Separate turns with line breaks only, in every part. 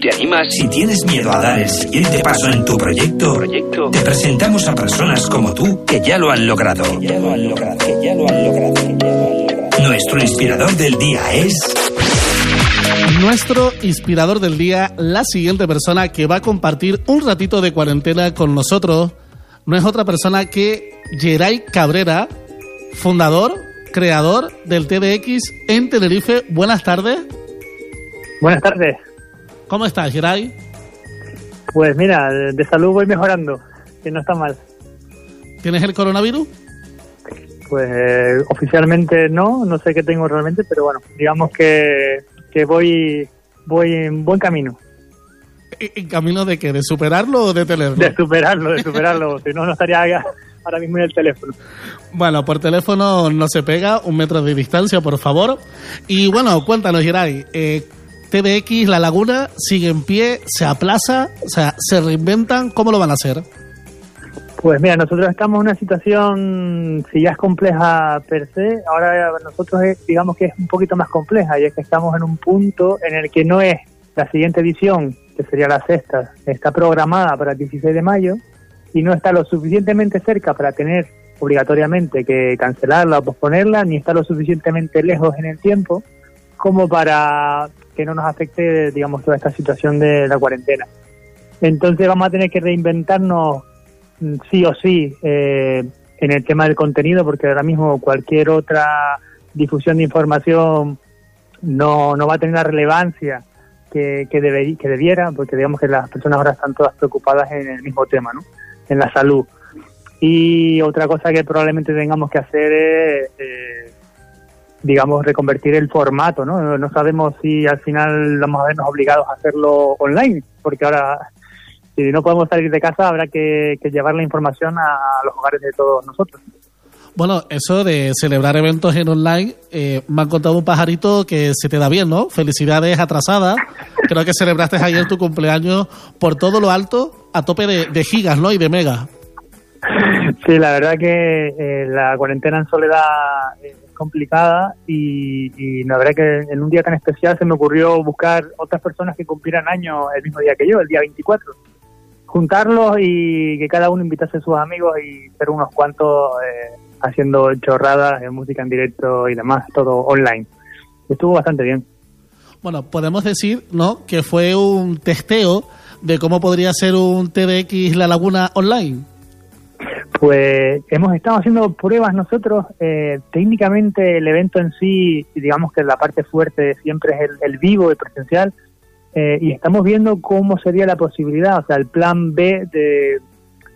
te animas.
Si tienes miedo a dar el siguiente paso en tu proyecto,
proyecto.
te presentamos a personas como tú que ya lo han logrado.
ya lo han logrado. Que ya lo han logrado.
Nuestro inspirador del día es.
Nuestro inspirador del día, la siguiente persona que va a compartir un ratito de cuarentena con nosotros, no es otra persona que Geray Cabrera, fundador, creador del TDX en Tenerife. Buenas tardes.
Buenas tardes.
¿Cómo estás, Geray?
Pues mira, de salud voy mejorando, que no está mal.
¿Tienes el coronavirus?
Pues eh, oficialmente no, no sé qué tengo realmente, pero bueno, digamos que, que voy, voy en buen camino.
¿En camino de qué? ¿De superarlo o de tenerlo?
De superarlo, de superarlo, si no, no estaría ahora mismo en el teléfono.
Bueno, por teléfono no se pega, un metro de distancia, por favor. Y bueno, cuéntanos, Geray, eh, TDX, La Laguna, sigue en pie, se aplaza, o sea, se reinventan, ¿cómo lo van a hacer?
Pues mira, nosotros estamos en una situación, si ya es compleja per se, ahora nosotros es, digamos que es un poquito más compleja y es que estamos en un punto en el que no es la siguiente edición, que sería la sexta, está programada para el 16 de mayo y no está lo suficientemente cerca para tener obligatoriamente que cancelarla o posponerla, ni está lo suficientemente lejos en el tiempo como para que no nos afecte, digamos, toda esta situación de la cuarentena. Entonces vamos a tener que reinventarnos sí o sí eh, en el tema del contenido, porque ahora mismo cualquier otra difusión de información no, no va a tener la relevancia que, que, que debiera, porque digamos que las personas ahora están todas preocupadas en el mismo tema, ¿no? en la salud. Y otra cosa que probablemente tengamos que hacer es, eh, digamos, reconvertir el formato, ¿no? No sabemos si al final vamos a vernos obligados a hacerlo online, porque ahora si no podemos salir de casa habrá que, que llevar la información a, los hogares de todos nosotros.
Bueno, eso de celebrar eventos en online, eh, me han contado un pajarito que se te da bien, ¿no? Felicidades atrasadas. Creo que celebraste ayer tu cumpleaños por todo lo alto, a tope de, de gigas, ¿no? Y de megas.
Sí, la verdad que eh, la cuarentena en soledad es complicada y, y la verdad que en un día tan especial se me ocurrió buscar otras personas que cumplieran años el mismo día que yo, el día 24 juntarlos y que cada uno invitase a sus amigos y ser unos cuantos eh, haciendo chorradas, de música en directo y demás, todo online. Estuvo bastante bien.
Bueno, podemos decir, ¿no?, que fue un testeo de cómo podría ser un TDX La Laguna online.
Pues hemos estado haciendo pruebas nosotros. Eh, técnicamente el evento en sí, digamos que la parte fuerte siempre es el, vivo, el presencial, eh, y estamos viendo cómo sería la posibilidad, o sea, el plan B de,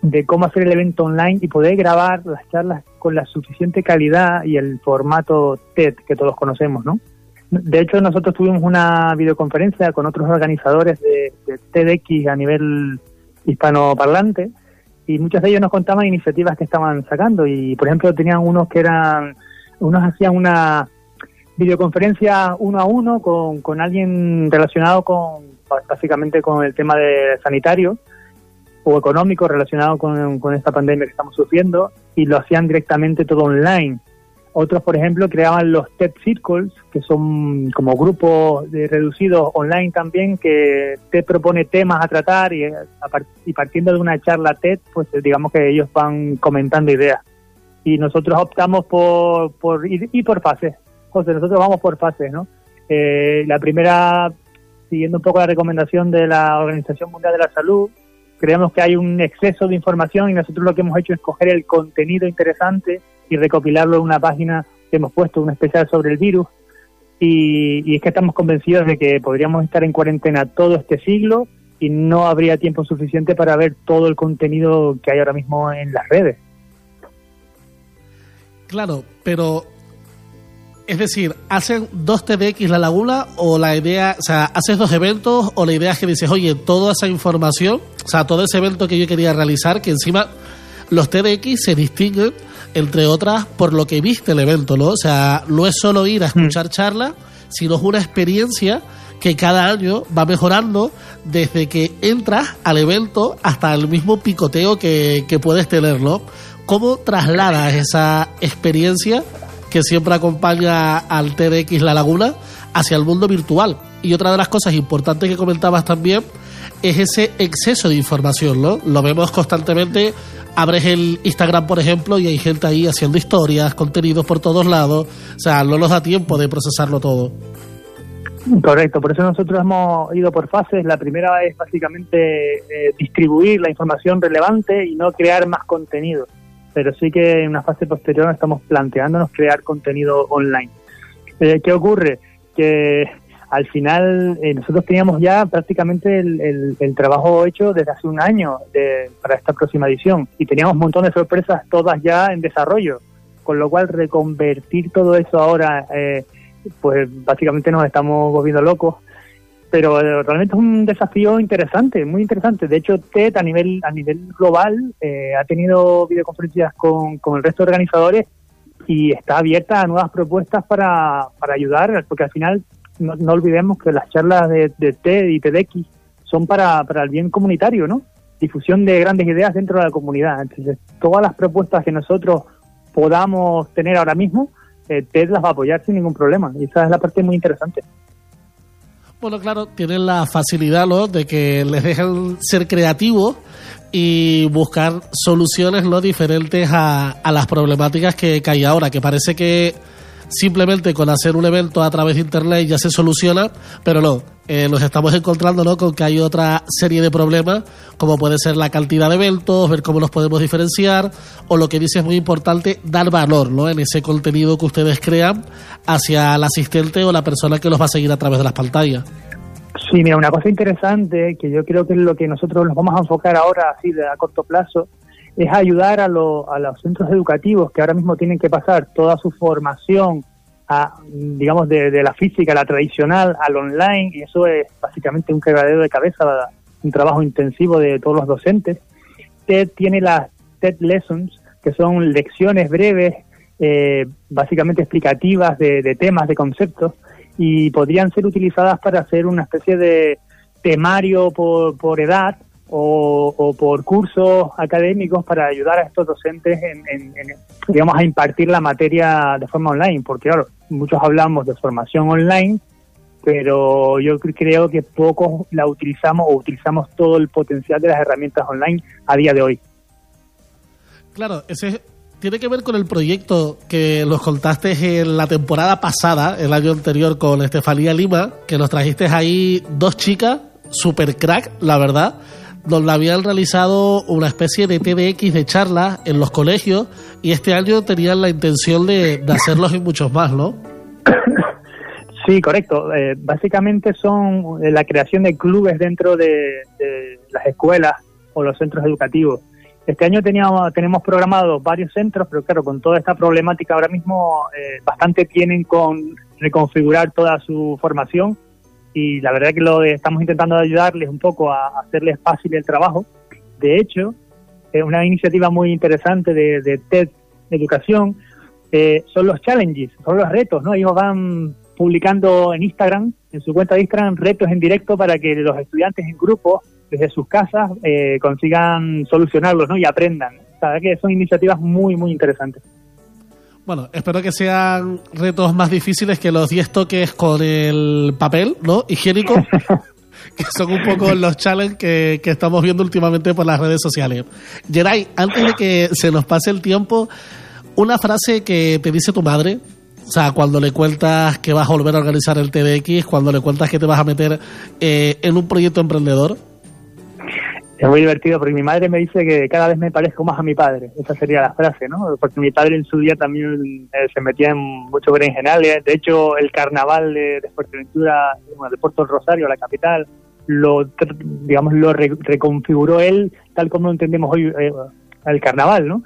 de cómo hacer el evento online y poder grabar las charlas con la suficiente calidad y el formato TED que todos conocemos, ¿no? De hecho, nosotros tuvimos una videoconferencia con otros organizadores de, de TEDx a nivel hispanoparlante y muchos de ellos nos contaban iniciativas que estaban sacando y, por ejemplo, tenían unos que eran, unos hacían una videoconferencia uno a uno con, con alguien relacionado con básicamente con el tema de sanitario o económico relacionado con, con esta pandemia que estamos sufriendo y lo hacían directamente todo online. Otros, por ejemplo, creaban los TED Circles, que son como grupos de reducidos online también, que te propone temas a tratar y, y partiendo de una charla TED, pues digamos que ellos van comentando ideas. Y nosotros optamos por, por ir, ir por fases. José, nosotros vamos por fases, ¿no? Eh, la primera, siguiendo un poco la recomendación de la Organización Mundial de la Salud, creemos que hay un exceso de información y nosotros lo que hemos hecho es coger el contenido interesante y recopilarlo en una página que hemos puesto, un especial sobre el virus. Y, es que estamos convencidos de que podríamos estar en cuarentena todo este siglo y no habría tiempo suficiente para ver todo el contenido que hay ahora mismo en las redes.
Claro, pero es decir, ¿hacen dos TDX La Laguna o la idea, o sea, haces dos eventos o la idea es que dices, oye, toda esa información, o sea, todo ese evento que yo quería realizar, que encima los TDX se distinguen, entre otras, por lo que viste el evento, ¿no? O sea, no es solo ir a escuchar charlas, sino es una experiencia que cada año va mejorando desde que entras al evento hasta el mismo picoteo que, que puedes tener, ¿no? ¿Cómo trasladas esa experiencia que siempre acompaña al TDX La Laguna hacia el mundo virtual. Y otra de las cosas importantes que comentabas también es ese exceso de información, ¿no? Lo vemos constantemente. Abres el Instagram, por ejemplo, y hay gente ahí haciendo historias, contenidos por todos lados. O sea, no nos da tiempo de procesarlo todo.
Correcto, por eso nosotros hemos ido por fases. La primera es básicamente eh, distribuir la información relevante y no crear más contenido. Pero sí que en una fase posterior estamos planteándonos crear contenido online. Eh, ¿Qué ocurre? Que al final eh, nosotros teníamos ya prácticamente el, trabajo hecho desde hace un año para esta próxima edición y teníamos un montón de sorpresas todas ya en desarrollo, con lo cual reconvertir todo eso ahora, eh, pues básicamente nos estamos volviendo locos. Pero eh, realmente es un desafío interesante, muy interesante. De hecho, TED a nivel a nivel global ha tenido videoconferencias con, con el resto de organizadores y está abierta a nuevas propuestas para, para ayudar, porque al final no, olvidemos que las charlas de, TED y TEDx son para, para el bien comunitario, ¿no? Difusión de grandes ideas dentro de la comunidad. Entonces, todas las propuestas que nosotros podamos tener ahora mismo, eh, TED las va a apoyar sin ningún problema. Y esa es la parte muy interesante.
Bueno, claro, tienen la facilidad ¿no? de que les dejan ser creativos y buscar soluciones ¿no? diferentes a, a las problemáticas que, que hay ahora, que parece que simplemente con hacer un evento a través de internet ya se soluciona, pero no, eh, nos estamos encontrando ¿no? con que hay otra serie de problemas, como puede ser la cantidad de eventos, ver cómo los podemos diferenciar, o lo que dice es muy importante, dar valor ¿no? en ese contenido que ustedes crean hacia el asistente o la persona que los va a seguir a través de las pantallas.
Sí, mira, una cosa interesante que yo creo que es lo que nosotros nos vamos a enfocar ahora, así de a corto plazo, es ayudar a, los centros educativos que ahora mismo tienen que pasar toda su formación a, digamos, de, la física, la tradicional, al online, y eso es básicamente un quebradero de cabeza, un trabajo intensivo de todos los docentes. TED tiene las TED Lessons, que son lecciones breves, eh, básicamente explicativas de, de temas, de conceptos, y podrían ser utilizadas para hacer una especie de temario por, por edad o, por cursos académicos para ayudar a estos docentes en, digamos, a impartir la materia de forma online, porque claro, muchos hablamos de formación online, pero yo creo que pocos la utilizamos o utilizamos todo el potencial de las herramientas online a día de hoy.
Claro, ese tiene que ver con el proyecto que nos contaste en la temporada pasada, el año anterior, con Estefanía Lima, que nos trajiste ahí dos chicas, super crack, la verdad, donde habían realizado una especie de TDX de charlas en los colegios y este año tenían la intención de, hacerlos en muchos más, ¿no?
Sí, correcto. Eh, básicamente son eh, la creación de clubes dentro de, las escuelas o los centros educativos. Este año teníamos, tenemos programados varios centros, pero claro, con toda esta problemática ahora mismo eh, bastante tienen con reconfigurar toda su formación y la verdad que lo estamos intentando ayudarles un poco a, hacerles fácil el trabajo. De hecho, es una iniciativa muy interesante de, de TED Educación eh, son los challenges, son los retos, ¿no? Ellos van publicando en Instagram, en su cuenta de Instagram, retos en directo para que los estudiantes en grupo, desde sus casas, eh, consigan solucionarlos, ¿no? Y aprendan. Verdad que son iniciativas muy, muy interesantes.
Bueno, espero que sean retos más difíciles que los 10 toques con el papel, ¿no? Higiénico. que son un poco los challenges que, que, estamos viendo últimamente por las redes sociales. Geray, antes de que se nos pase el tiempo, una frase que te dice tu madre, o sea, cuando le cuentas que vas a volver a organizar el TDX, cuando le cuentas que te vas a meter eh, en un proyecto emprendedor,
es muy divertido porque mi madre me dice que cada vez me parezco más a mi padre. Esa sería la frase, ¿no? Porque mi padre en su día también eh, se metía en mucho berenjenales. De hecho, el carnaval de, de Fuerteventura, de Puerto Rosario, la capital, lo, digamos, lo reconfiguró él tal como entendemos hoy eh, el carnaval, ¿no?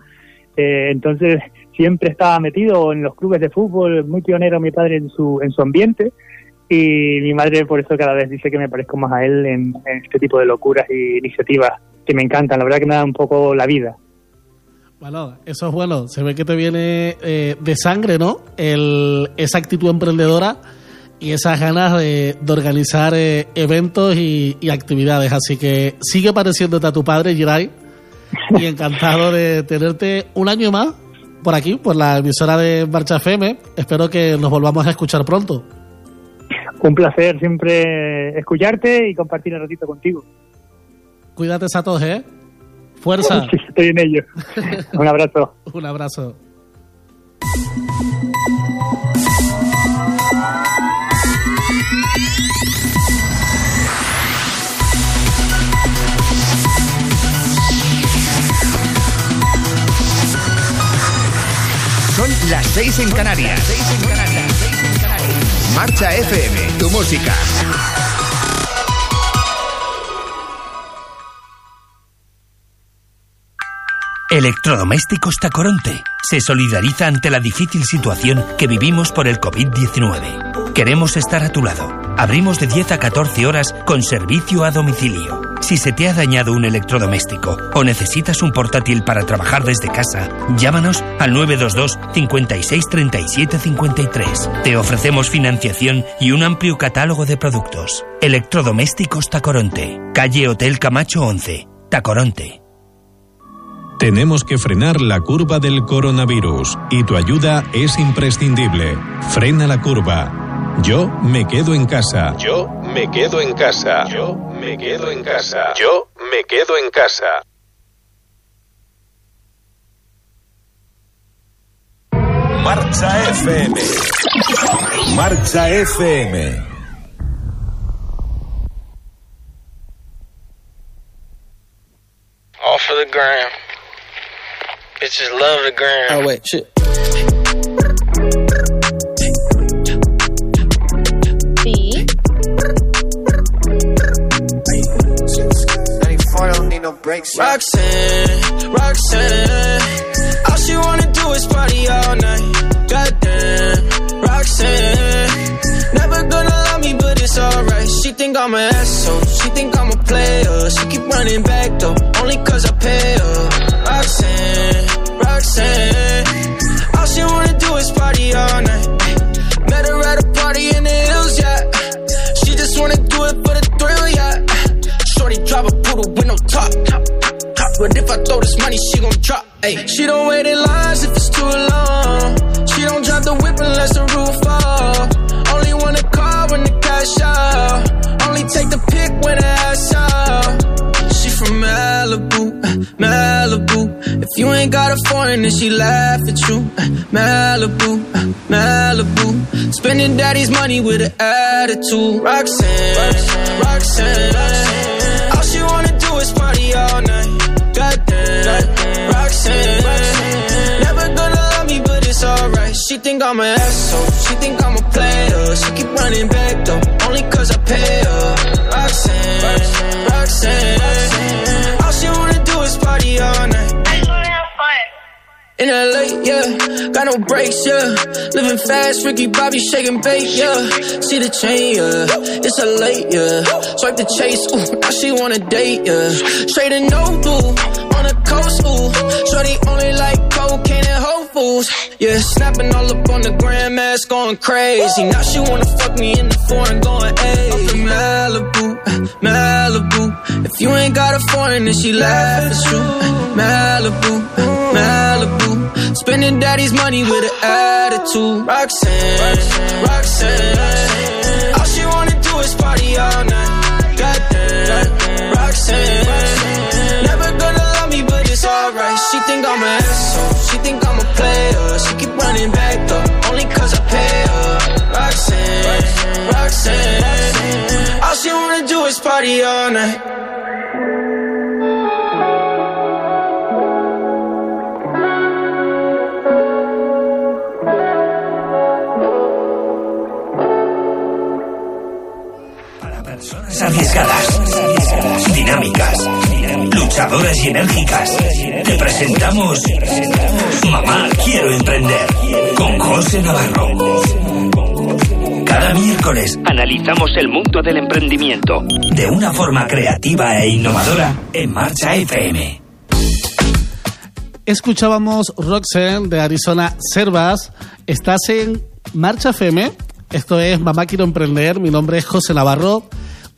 Eh, entonces, siempre estaba metido en los clubes de fútbol, muy pionero mi padre en su, en su ambiente y mi madre por eso cada vez dice que me parezco más a él en, este tipo de locuras y iniciativas que me encantan, la verdad que me da un poco la vida.
Bueno, eso es bueno, se ve que te viene eh, de sangre, ¿no? El, esa actitud emprendedora y esas ganas de, organizar eh, eventos y, actividades, así que sigue pareciéndote a tu padre, Jirai, y encantado de tenerte un año más por aquí, por la emisora de Marcha FM. Espero que nos volvamos a escuchar pronto.
Un placer siempre escucharte y compartir el ratito contigo.
Cuídate, Satos, ¿eh? Fuerza.
Sí, estoy en ello. Un abrazo.
Un abrazo.
Son las 6 en Canarias. Marcha FM, tu música.
Electrodomésticos Tacoronte se solidariza ante la difícil situación que vivimos por el COVID-19. Queremos estar a tu lado. Abrimos de 10 a 14 horas con servicio a domicilio. Si se te ha dañado un electrodoméstico o necesitas un portátil para trabajar desde casa, llámanos al 922 56 37 53. Te ofrecemos financiación y un amplio catálogo de productos. Electrodomésticos Tacoronte, calle Hotel Camacho 11, Tacoronte.
Tenemos que frenar la curva del coronavirus y tu ayuda es imprescindible. Frena la curva. Yo me quedo en casa. Yo me quedo en casa. Yo me quedo en casa. Yo me quedo en casa.
Marcha FM. Marcha FM.
Off of the gram. Bitches love the gram.
Oh wait, shit.
94 don't need no breaks.
Roxanne, Roxanne. All she wanna do is party all night. Goddamn, Roxanne. Never gonna love me, but it's alright. She think I'm an asshole. She think I'm a player. She keep running back though, only cause I pay her. Roxanne, Roxanne. All she wanna do is party all night. Met her at a party in the hills, yeah. She just wanna do it for the thrill, yeah. Shorty drive a poodle with no top. But if I throw this money, she gon' drop. Ay. She don't wait in lines if it's too long. She don't drive the whip unless the roof fall. Only wanna call when the cash out. Only take the pick when the you ain't got a foreign, then she laugh at you. Uh, Malibu, uh, Malibu. Spending daddy's money with an attitude. Roxanne, Roxanne. All she wanna do is party all night. Goddamn, Roxanne. Never gonna love me, but it's alright. She think I'm an asshole. She think I'm a player. She keep running back though, only cause I pay her. Roxanne, Roxanne. In LA, yeah, got no brakes, yeah. Living fast, Ricky Bobby shaking bait, yeah. See the chain, yeah. It's a late, yeah. Swipe the chase, ooh, now she wanna date, yeah. Straight and no blue, on the coast, ooh. Shorty only like cocaine and Whole Foods, yeah. Snapping all up on the grandmas, going crazy. Now she wanna fuck me in the foreign, going, from Malibu, Malibu. If you ain't got a foreign, then she laugh, it's true. Malibu, Malibu. Spending daddy's money with an attitude. Roxanne, Roxanne. All she wanna do is party all night. Goddamn, Roxanne. Never gonna love me, but it's alright. She think I'm an asshole. She keep running back though, only cause I pay her. All she wanna do is party all night.
Arriesgadas, dinámicas, luchadoras y enérgicas. Te presentamos Mamá Quiero Emprender con José Navarro. Cada miércoles
Analizamos el mundo del emprendimiento.
de una forma creativa e innovadora en Marcha FM.
Escuchábamos Roxanne de Arizona Servas. Estás en Marcha FM. Esto es Mamá Quiero Emprender. Mi nombre es José Navarro.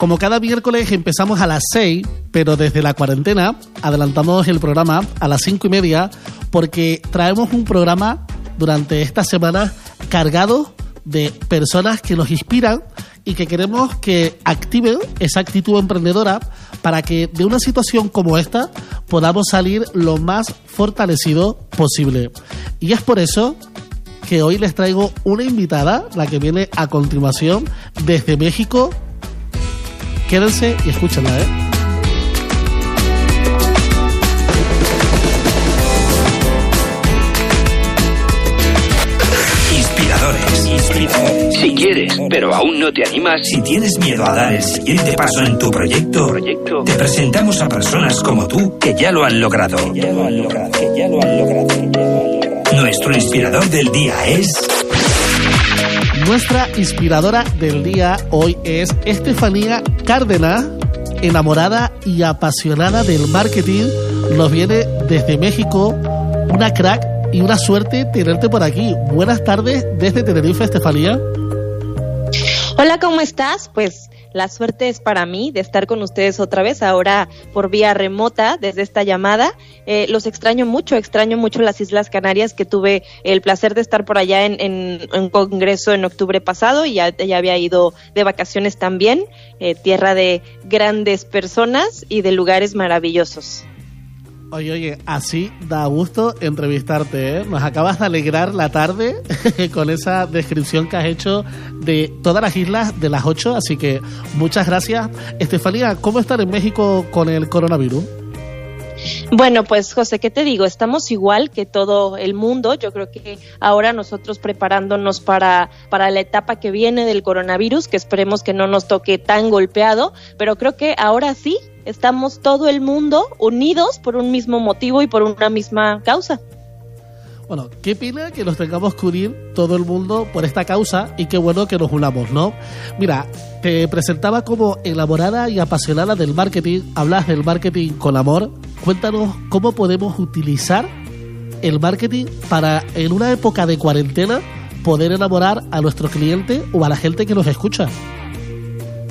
Como cada miércoles empezamos a las 6, pero desde la cuarentena adelantamos el programa a las 5 y media porque traemos un programa durante esta semana cargado de personas que nos inspiran, y que queremos que activen esa actitud emprendedora para que de una situación como esta podamos salir lo más fortalecido posible. Y es por eso que hoy les traigo una invitada, la que viene a continuación desde México. Quédense y escúchenla, ¿eh?
Si quieres, pero aún no te animas. Si tienes miedo a dar el siguiente paso en tu proyecto, proyecto te presentamos a personas como tú que ya lo han logrado. ya lo han logrado, ya lo han logrado. Nuestro inspirador del día es...
Nuestra inspiradora del día hoy es Estefanía Cárdenas, enamorada y apasionada del marketing. Nos viene desde México, una crack y una suerte tenerte por aquí. Buenas tardes desde Tenerife, Estefanía.
Hola, ¿cómo estás? Pues la suerte es para mí de estar con ustedes otra vez, ahora por vía remota desde esta llamada. Eh, los extraño mucho, extraño mucho las Islas Canarias, que tuve el placer de estar por allá en, un congreso en octubre pasado y ya, ya había ido de vacaciones también, eh, tierra de grandes personas y de lugares maravillosos.
Oye, oye, así da gusto entrevistarte, ¿eh? Nos acabas de alegrar la tarde con esa descripción que has hecho de todas las islas de las ocho, así que muchas gracias. Estefanía, ¿cómo estar en México con el coronavirus?
Bueno, pues José, ¿qué te digo? Estamos igual que todo el mundo. Yo creo que ahora nosotros preparándonos para, para la etapa que viene del coronavirus, que esperemos que no nos toque tan golpeado, pero creo que ahora sí estamos todo el mundo unidos por un mismo motivo y por una misma causa.
Bueno, qué pena que nos tengamos que unir todo el mundo por esta causa y qué bueno que nos unamos, ¿no? Mira, te presentaba como elaborada y apasionada del marketing, hablas del marketing con amor. Cuéntanos cómo podemos utilizar el marketing para en una época de cuarentena poder enamorar a nuestro cliente o a la gente que nos escucha.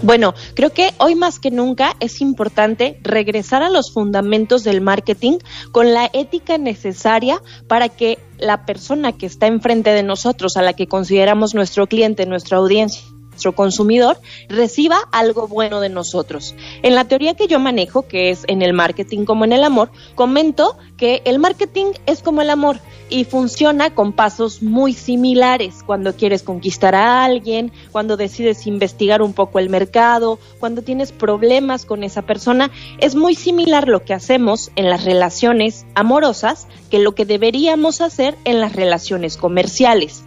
Bueno, creo que hoy más que nunca es importante regresar a los fundamentos del marketing con la ética necesaria para que la persona que está enfrente de nosotros, a la que consideramos nuestro cliente, nuestra audiencia, nuestro consumidor reciba algo bueno de nosotros. En la teoría que yo manejo, que es en el marketing como en el amor, comento que el marketing es como el amor y funciona con pasos muy similares cuando quieres conquistar a alguien, cuando decides investigar un poco el mercado, cuando tienes problemas con esa persona. Es muy similar lo que hacemos en las relaciones amorosas que lo que deberíamos hacer en las relaciones comerciales.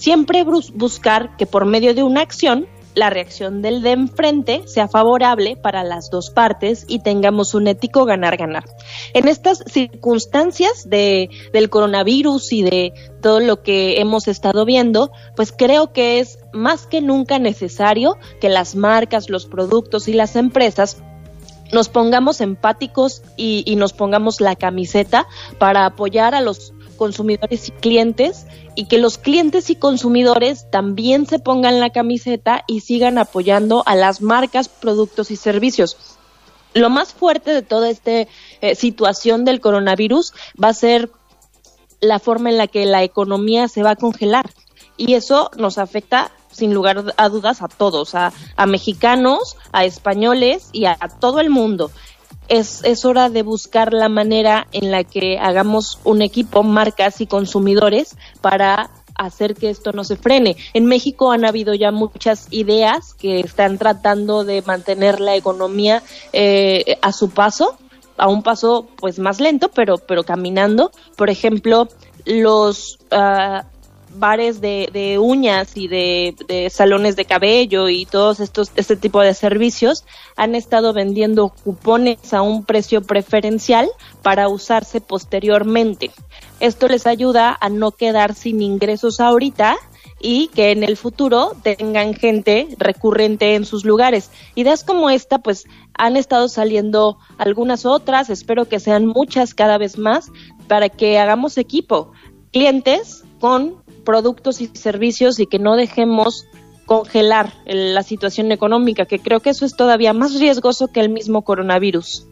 Siempre buscar que por medio de una acción la reacción del de enfrente sea favorable para las dos partes y tengamos un ético ganar-ganar. En estas circunstancias de, del coronavirus y de todo lo que hemos estado viendo, pues creo que es más que nunca necesario que las marcas, los productos y las empresas nos pongamos empáticos y, y nos pongamos la camiseta para apoyar a los consumidores y clientes y que los clientes y consumidores también se pongan la camiseta y sigan apoyando a las marcas, productos y servicios. Lo más fuerte de toda esta eh, situación del coronavirus va a ser la forma en la que la economía se va a congelar y eso nos afecta sin lugar a dudas a todos, a, a mexicanos, a españoles y a todo el mundo es, es hora de buscar la manera en la que hagamos un equipo, marcas y consumidores para hacer que esto no se frene. En México han habido ya muchas ideas que están tratando de mantener la economía eh, a su paso, a un paso pues más lento, pero, pero caminando. Por ejemplo, los uh, bares de, uñas y de, de, salones de cabello y todos estos este tipo de servicios han estado vendiendo cupones a un precio preferencial para usarse posteriormente. Esto les ayuda a no quedar sin ingresos ahorita y que en el futuro tengan gente recurrente en sus lugares. Ideas como esta, pues han estado saliendo algunas otras, espero que sean muchas cada vez más, para que hagamos equipo. Clientes con productos y servicios y que no dejemos congelar la situación económica, que creo que eso es todavía más riesgoso que el mismo coronavirus.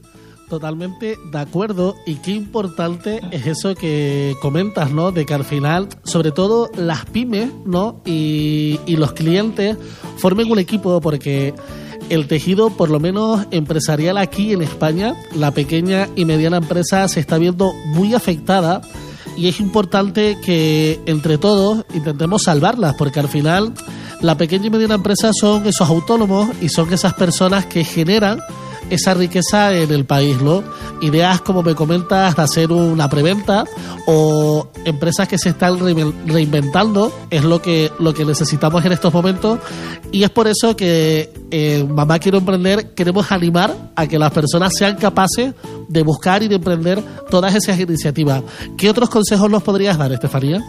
Totalmente de acuerdo y qué importante es eso que comentas, ¿no? De que al final, sobre todo las pymes, ¿no? Y, y los clientes formen un equipo porque el tejido, por lo menos empresarial aquí en España, la pequeña y mediana empresa se está viendo muy afectada y es importante que entre todos intentemos salvarlas porque al final la pequeña y mediana empresa son esos autónomos y son esas personas que generan esa riqueza en el país, ¿no? Ideas, como me comentas, hacer una preventa o empresas que se están reinventando es lo que, lo que necesitamos en estos momentos y es por eso que eh, Mamá Quiero Emprender queremos animar a que las personas sean capaces de buscar y de emprender todas esas iniciativas. ¿Qué otros consejos nos podrías dar, Estefanía?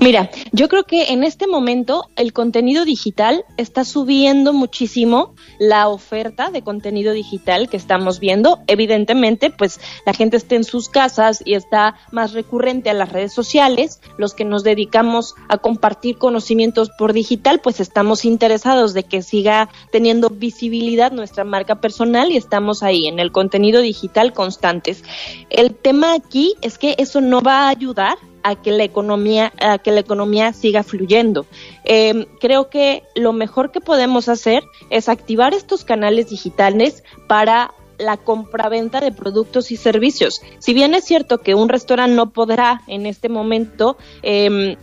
Mira, yo creo que en este momento el contenido digital está subiendo muchísimo la oferta de contenido digital que estamos viendo. Evidentemente, pues la gente está en sus casas y está más recurrente a las redes sociales. Los que nos dedicamos a compartir conocimientos por digital, pues estamos interesados de que siga teniendo visibilidad nuestra marca personal y estamos ahí en el contenido digital constantes. El tema aquí es que eso no va a ayudar a que la economía, a que la economía siga fluyendo. Em, creo que lo mejor que podemos hacer es activar estos canales digitales para la compraventa de productos y servicios. Si bien es cierto que un restaurante no podrá en este momento em,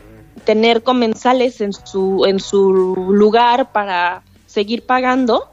tener comensales en su, en su lugar para seguir pagando,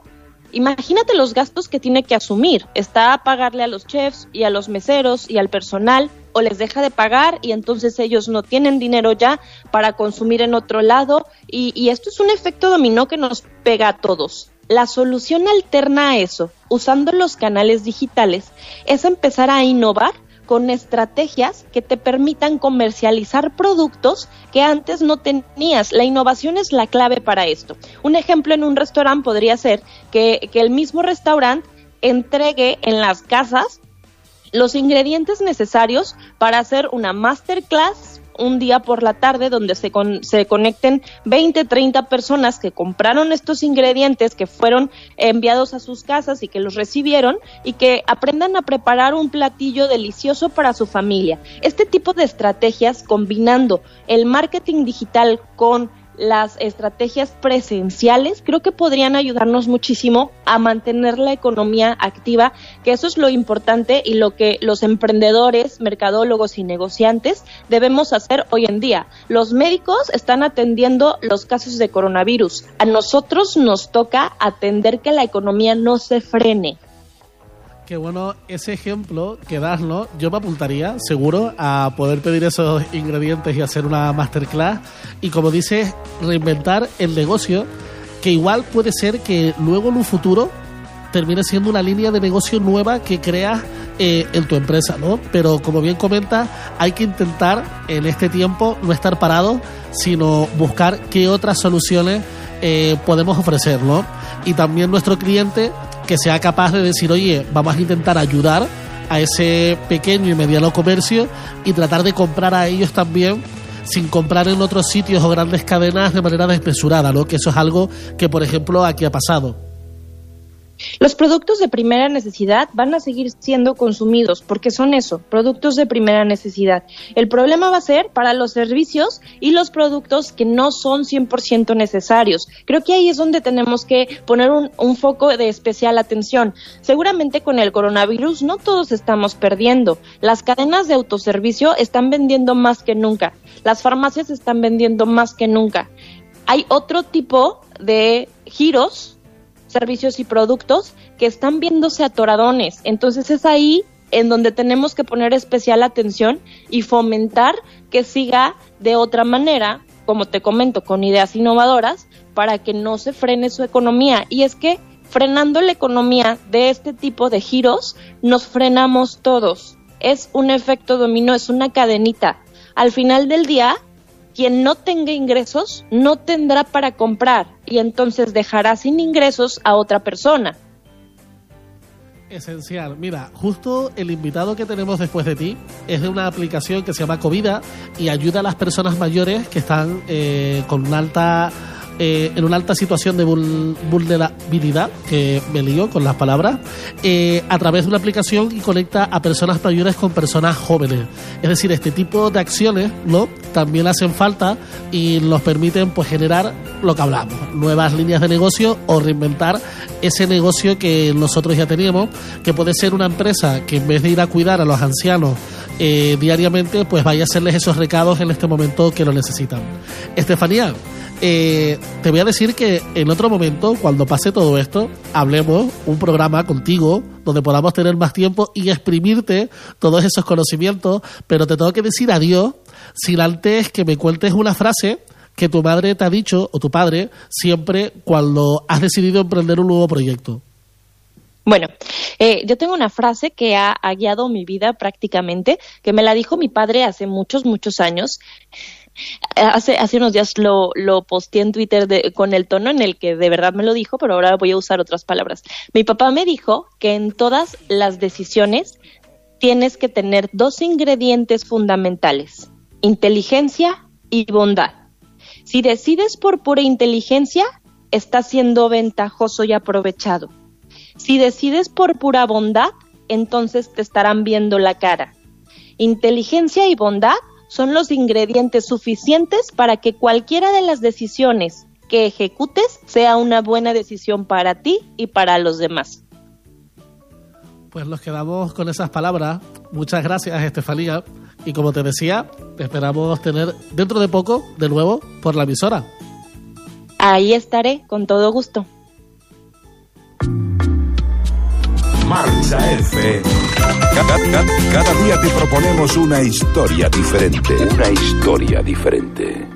imagínate los gastos que tiene que asumir. Está a pagarle a los chefs y a los meseros y al personal o les deja de pagar y entonces ellos no tienen dinero ya para consumir en otro lado y, esto es un efecto dominó que nos pega a todos. La solución alterna a eso, usando los canales digitales, es empezar a innovar con estrategias que te permitan comercializar productos que antes no tenías. La innovación es la clave para esto. Un ejemplo en un restaurante podría ser que, que el mismo restaurante entregue en las casas los ingredientes necesarios para hacer una masterclass un día por la tarde donde se, se conecten 20, 30 personas que compraron estos ingredientes, que fueron enviados a sus casas y que los recibieron y que aprendan a preparar un platillo delicioso para su familia. Este tipo de estrategias combinando el marketing digital con las estrategias presenciales creo que podrían ayudarnos muchísimo a mantener la economía activa, que eso es lo importante y lo que los emprendedores, mercadólogos y negociantes debemos hacer hoy en día. Los médicos están atendiendo los casos de coronavirus. A nosotros nos toca atender que la economía no se frene.
Qué bueno ese ejemplo que das, ¿no? Yo me apuntaría, seguro, a poder pedir esos ingredientes y hacer una masterclass. Y como dices, reinventar el negocio, que igual puede ser que luego en un futuro termine siendo una línea de negocio nueva que creas eh, en tu empresa, ¿no? Pero como bien comenta, hay que intentar en este tiempo no estar parado, sino buscar qué otras soluciones eh, podemos ofrecer, ¿no? Y también nuestro cliente que sea capaz de decir, oye, vamos a intentar ayudar a ese pequeño y mediano comercio y tratar de comprar a ellos también sin comprar en otros sitios o grandes cadenas de manera desmesurada, ¿no? Que eso es algo que, por ejemplo, aquí ha pasado.
Los productos de primera necesidad van a seguir siendo consumidos porque son eso, productos de primera necesidad. El problema va a ser para los servicios y los productos que no son 100% necesarios. Creo que ahí es donde tenemos que poner un, un, foco de especial atención. Seguramente con el coronavirus no todos estamos perdiendo. Las cadenas de autoservicio están vendiendo más que nunca. Las farmacias están vendiendo más que nunca. Hay otro tipo de giros servicios y productos que están viéndose atoradones. Entonces es ahí en donde tenemos que poner especial atención y fomentar que siga de otra manera, como te comento, con ideas innovadoras, para que no se frene su economía. Y es que frenando la economía de este tipo de giros, nos frenamos todos. Es un efecto dominó, es una cadenita. Al final del día, quien no tenga ingresos no tendrá para comprar y entonces dejará sin ingresos a otra persona.
Esencial. Mira, justo el invitado que tenemos después de ti es de una aplicación que se llama Covida y ayuda a las personas mayores que están eh, con una alta eh, en una alta situación de vulnerabilidad, que me lío con las palabras, eh, a través de una aplicación y conecta a personas mayores con personas jóvenes. Es decir, este tipo de acciones ¿no? también hacen falta y nos permiten pues, generar lo que hablamos, nuevas líneas de negocio o reinventar ese negocio que nosotros ya teníamos, que puede ser una empresa que en vez de ir a cuidar a los ancianos eh, diariamente, pues vaya a hacerles esos recados en este momento que lo necesitan. Estefanía, eh, te voy a decir que en otro momento, cuando pase todo esto, hablemos un programa contigo donde podamos tener más tiempo y exprimirte todos esos conocimientos, pero te tengo que decir adiós sin antes que me cuentes una frase que tu madre te ha dicho o tu padre siempre cuando has decidido emprender un nuevo proyecto.
Bueno, eh, yo tengo una frase que ha, guiado mi vida prácticamente, que me la dijo mi padre hace muchos, muchos años. Hace, hace unos días lo, lo posteé en Twitter con el tono en el que de verdad me lo dijo, pero ahora voy a usar otras palabras. Mi papá me dijo que en todas las decisiones tienes que tener dos ingredientes fundamentales, inteligencia y bondad. Si decides por pura inteligencia, estás siendo ventajoso y aprovechado si decides por pura bondad, entonces te estarán viendo la cara. Inteligencia y bondad son los ingredientes suficientes para que cualquiera de las decisiones que ejecutes sea una buena decisión para ti y para los demás.
Pues nos quedamos con esas palabras. Muchas gracias, Estefanía. Y como te decía, te esperamos tener dentro de poco de nuevo por la emisora.
Ahí estaré, con todo gusto.
Marcha F. Cada, día te proponemos una historia diferente.
Una historia diferente.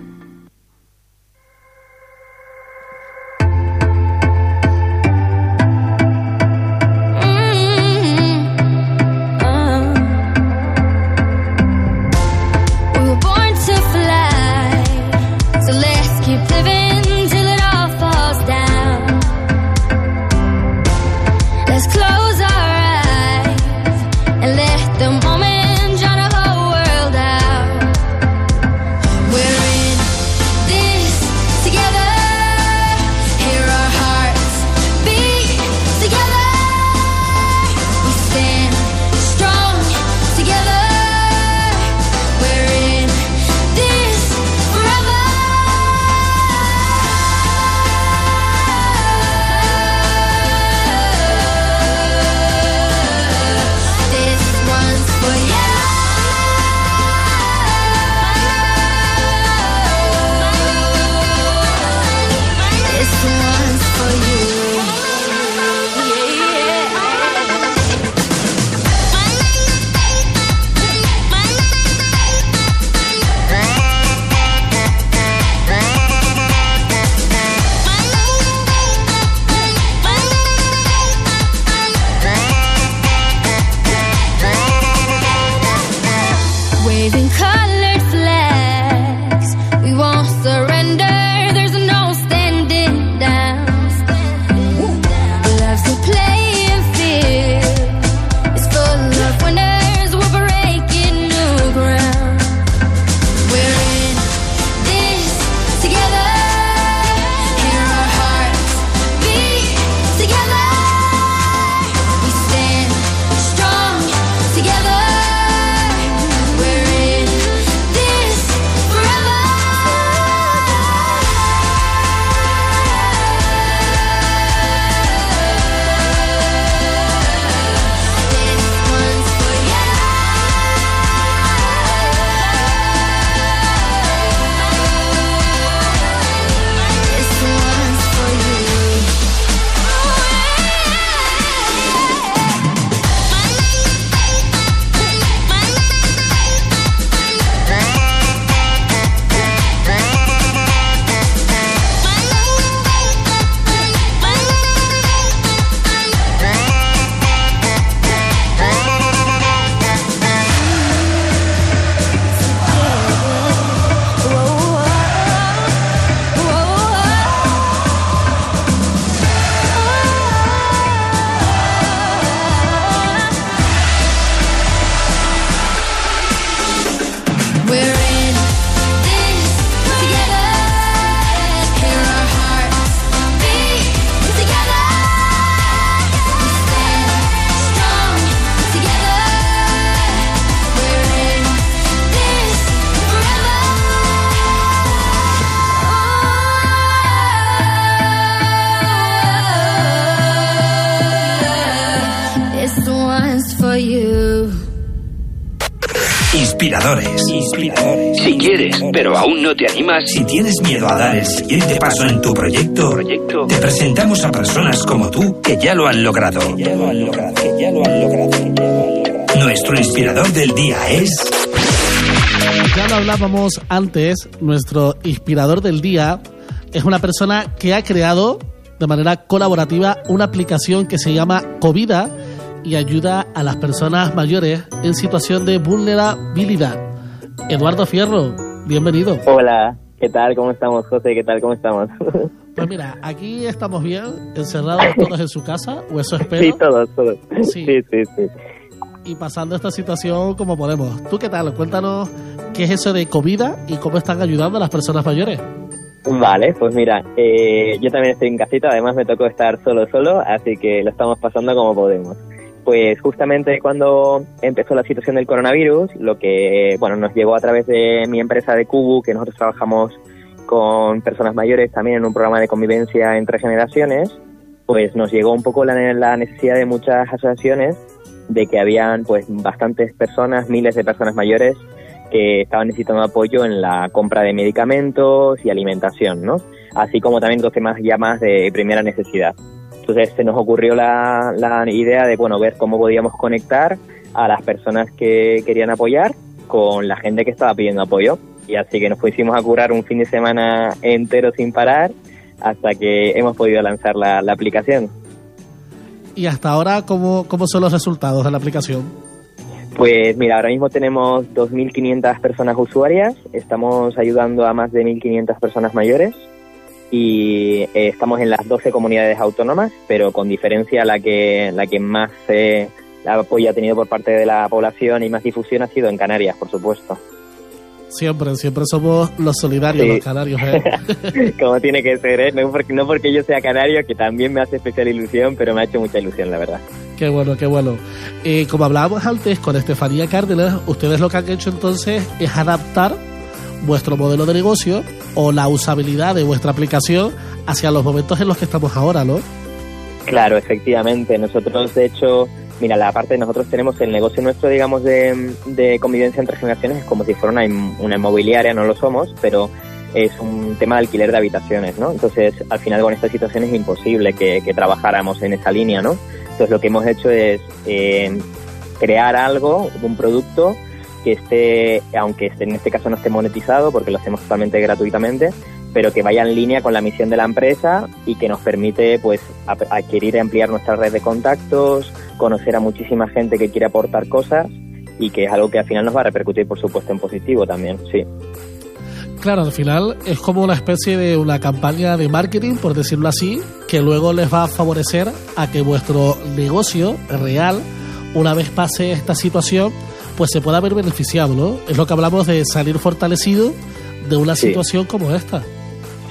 Si
tienes miedo a dar el siguiente paso en tu proyecto,
Proyecto.
te presentamos a personas como tú que ya lo han logrado.
Ya lo han logrado, ya lo han logrado, ya lo han logrado.
Nuestro inspirador del día es
Ya lo hablábamos antes, nuestro inspirador del día es una persona que ha creado de manera colaborativa una aplicación que se llama Covida y ayuda a las personas mayores en situación de vulnerabilidad. Eduardo Fierro, bienvenido.
Hola, ¿qué tal? ¿Cómo estamos, José? ¿Qué tal? ¿Cómo estamos?
Pues mira, aquí estamos bien, encerrados todos en su casa, o eso espero.
sí, todos, todos.
Sí.
Sí, sí, sí.
y pasando esta situación como podemos. ¿Tú qué tal? Cuéntanos qué es eso de comida y cómo están ayudando a las personas mayores.
Vale, pues mira, eh, yo también estoy en casita, además me tocó estar solo, solo, así que lo estamos pasando como podemos. Pues justamente cuando empezó la situación del coronavirus, lo que bueno nos llegó a través de mi empresa de Cubu, que nosotros trabajamos con personas mayores también en un programa de convivencia entre generaciones, pues nos llegó un poco la, la necesidad de muchas asociaciones de que habían pues bastantes personas, miles de personas mayores que estaban necesitando apoyo en la compra de medicamentos y alimentación, ¿no? Así como también dos temas ya más de primera necesidad. Entonces se nos ocurrió la, la idea de, bueno, ver cómo podíamos conectar a las personas que querían apoyar con la gente que estaba pidiendo apoyo. Y así que nos pusimos a curar un fin de semana entero sin parar hasta que hemos podido lanzar la, la aplicación.
Y hasta ahora, ¿cómo, cómo son los resultados de la aplicación?
Pues mira, ahora mismo tenemos 2.500 personas usuarias, estamos ayudando a más de 1.500 personas mayores y eh, estamos en las 12 comunidades autónomas, pero con diferencia la que, la que más eh, apoyo ha tenido por parte de la población y más difusión ha sido en Canarias, por supuesto.
Siempre, siempre somos los solidarios,
Sí.
los canarios. ¿eh?
Como tiene que ser, ¿eh? no, porque, no porque yo sea canario, que también me hace especial ilusión, pero me ha hecho mucha ilusión, la verdad.
qué bueno, qué bueno. Eh, como hablábamos antes con Estefanía Cárdenas, ustedes lo que han hecho entonces es adaptar vuestro modelo de negocio o la usabilidad de vuestra aplicación hacia los momentos en los que estamos ahora, ¿no?
Claro, efectivamente. Nosotros, de hecho, mira, la parte de nosotros tenemos el negocio nuestro, digamos, de, de convivencia entre generaciones, es como si fuera una, in- una inmobiliaria, no lo somos, pero es un tema de alquiler de habitaciones, ¿no? Entonces, al final con esta situación es imposible que, que trabajáramos en esa línea, ¿no? Entonces, lo que hemos hecho es eh, crear algo, un producto que esté, aunque en este caso no esté monetizado, porque lo hacemos totalmente gratuitamente, pero que vaya en línea con la misión de la empresa y que nos permite pues adquirir y ampliar nuestra red de contactos, conocer a muchísima gente que quiere aportar cosas y que es algo que al final nos va a repercutir por supuesto en positivo también, sí.
Claro, al final es como una especie de una campaña de marketing, por decirlo así, que luego les va a favorecer a que vuestro negocio real, una vez pase esta situación, pues se pueda ver beneficiado, ¿no? Es lo que hablamos de salir fortalecido de una
Sí.
situación como esta.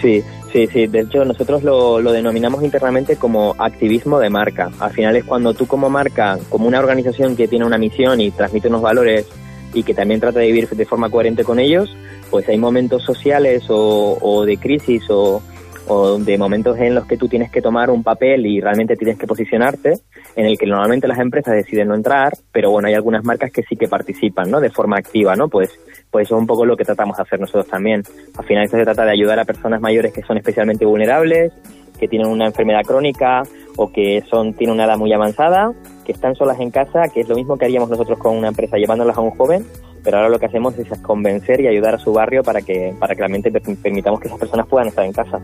Sí, sí, sí. De hecho, nosotros lo, lo denominamos internamente como activismo de marca. Al final es cuando tú como marca, como una organización que tiene una misión y transmite unos valores y que también trata de vivir de forma coherente con ellos, pues hay momentos sociales o, o de crisis o, o de momentos en los que tú tienes que tomar un papel y realmente tienes que posicionarte, en el que normalmente las empresas deciden no entrar, pero bueno, hay algunas marcas que sí que participan, ¿no? De forma activa, ¿no? Pues, pues eso es un poco lo que tratamos de hacer nosotros también. Al final esto se trata de ayudar a personas mayores que son especialmente vulnerables, que tienen una enfermedad crónica o que son tienen una edad muy avanzada, que están solas en casa, que es lo mismo que haríamos nosotros con una empresa llevándolas a un joven, pero ahora lo que hacemos es convencer y ayudar a su barrio para que para que realmente per- permitamos que esas personas puedan estar en casa.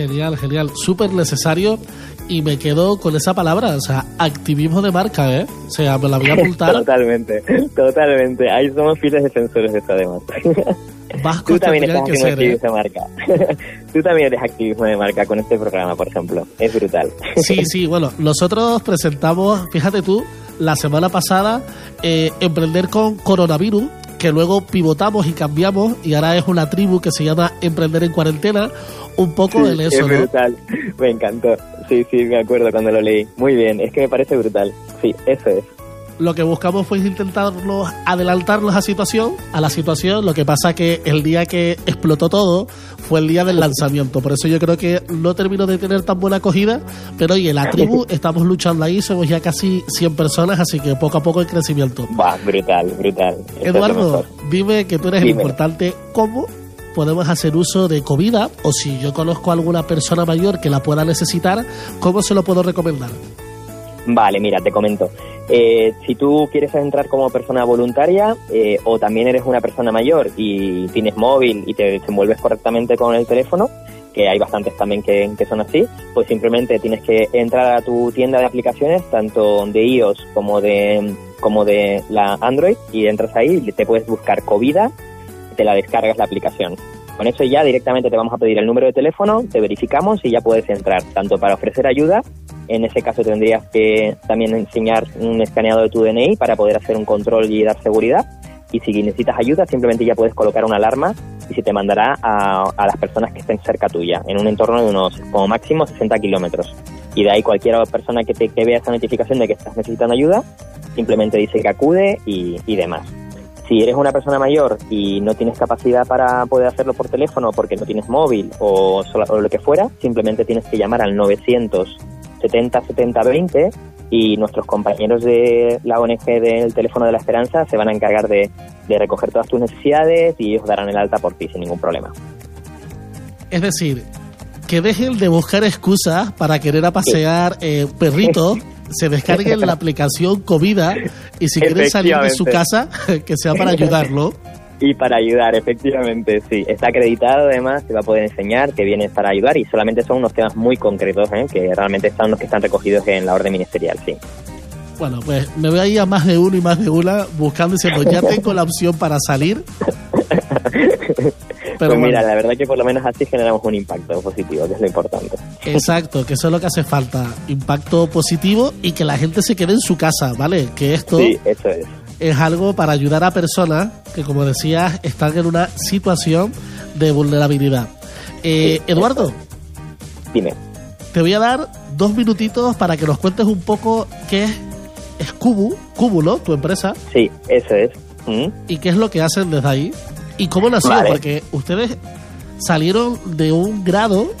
Genial, genial, súper necesario y me quedo con esa palabra, o sea, activismo de marca, ¿eh? O sea, me la voy a apuntar.
totalmente, totalmente. Ahí somos fieles defensores de eso además.
Vascos
Tú también
tendrían
estás
que
haciendo
ser, ¿eh?
activismo de marca. Tú también eres activismo de marca con este programa, por ejemplo. Es brutal.
Sí, sí, bueno, nosotros presentamos, fíjate tú, la semana pasada, eh, Emprender con Coronavirus, que luego pivotamos y cambiamos y ahora es una tribu que se llama Emprender en Cuarentena, un poco
Sí,
en eso,
es
¿no?
brutal. Me encantó. Sí, sí, me acuerdo cuando lo leí. Muy bien, es que me parece brutal. Sí, eso es.
Lo que buscamos fue intentarlos adelantarnos a situación, a la situación. Lo que pasa que el día que explotó todo fue el día del lanzamiento. Por eso yo creo que no termino de tener tan buena acogida. Pero oye, la tribu estamos luchando ahí, somos ya casi 100 personas, así que poco a poco el crecimiento.
Va, brutal, brutal.
Eduardo, dime que tú eres el importante. ¿Cómo podemos hacer uso de comida? O si yo conozco a alguna persona mayor que la pueda necesitar, ¿cómo se lo puedo recomendar?
Vale, mira, te comento. Eh, si tú quieres entrar como persona voluntaria eh, o también eres una persona mayor y tienes móvil y te desenvuelves correctamente con el teléfono, que hay bastantes también que, son así, pues simplemente tienes que entrar a tu tienda de aplicaciones, tanto de iOS como de, como de la Android, y entras ahí te puedes buscar Covida, te la descargas la aplicación. Con eso ya directamente te vamos a pedir el número de teléfono, te verificamos y ya puedes entrar, tanto para ofrecer ayuda en ese caso tendrías que también enseñar un escaneado de tu DNI para poder hacer un control y dar seguridad. Y si necesitas ayuda, simplemente ya puedes colocar una alarma y se te mandará a, las personas que estén cerca tuya, en un entorno de unos, como máximo, 60 kilómetros. Y de ahí cualquier persona que, te, vea esa notificación de que estás necesitando ayuda, simplemente dice que acude y, y demás. Si eres una persona mayor y no tienes capacidad para poder hacerlo por teléfono porque no tienes móvil o, o lo que fuera, simplemente tienes que llamar al 900 70 70 20 y nuestros compañeros de la ONG del Teléfono de la Esperanza se van a encargar de, recoger todas tus necesidades y ellos darán el alta por ti sin ningún problema.
Es decir, que dejen de buscar excusas para querer a pasear eh, perritos, se descarguen la aplicación Comida y si quieren salir de su casa, que sea para ayudarlo.
Y para ayudar, efectivamente, sí. Está acreditado además, se va a poder enseñar que viene para ayudar y solamente son unos temas muy concretos, ¿eh? que realmente son los que están recogidos en la orden ministerial, sí.
Bueno, pues me voy a ir a más de uno y más de una buscando diciendo, ya tengo la opción para salir.
Pero pues mira, la verdad que por lo menos así generamos un impacto positivo, que es lo importante.
Exacto, que eso es lo que hace falta. Impacto positivo y que la gente se quede en su casa, ¿vale? Que esto...
Sí, eso es
es algo para ayudar a personas que, como decías, están en una situación de vulnerabilidad. Eh, Eduardo.
Dime.
Te voy a dar dos minutitos para que nos cuentes un poco qué es, es Cubu, Cúbulo, tu empresa.
Sí, eso es.
Mm. ¿Y qué es lo que hacen desde ahí? ¿Y cómo nació? Porque ustedes salieron de un grado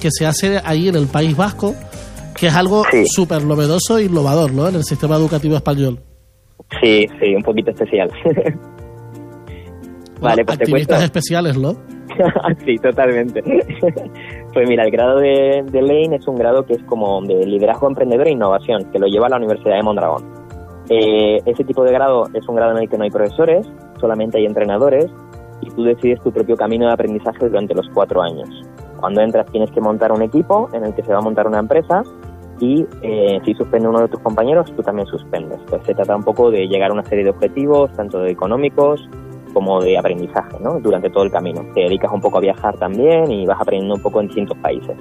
que se hace ahí en el País Vasco, que es algo súper novedoso e innovador ¿no? en el sistema educativo español.
Sí, sí, un poquito especial.
vale, pues activistas especiales, ¿no?
sí, totalmente. pues mira, el grado de, de, Lane es un grado que es como de liderazgo emprendedor e innovación, que lo lleva a la Universidad de Mondragón. Eh, ese tipo de grado es un grado en el que no hay profesores, solamente hay entrenadores y tú decides tu propio camino de aprendizaje durante los cuatro años. Cuando entras tienes que montar un equipo en el que se va a montar una empresa y eh, si suspende uno de tus compañeros, tú también suspendes. Pues se trata un poco de llegar a una serie de objetivos, tanto de económicos como de aprendizaje, ¿no? Durante todo el camino. Te dedicas un poco a viajar también y vas aprendiendo un poco en distintos países.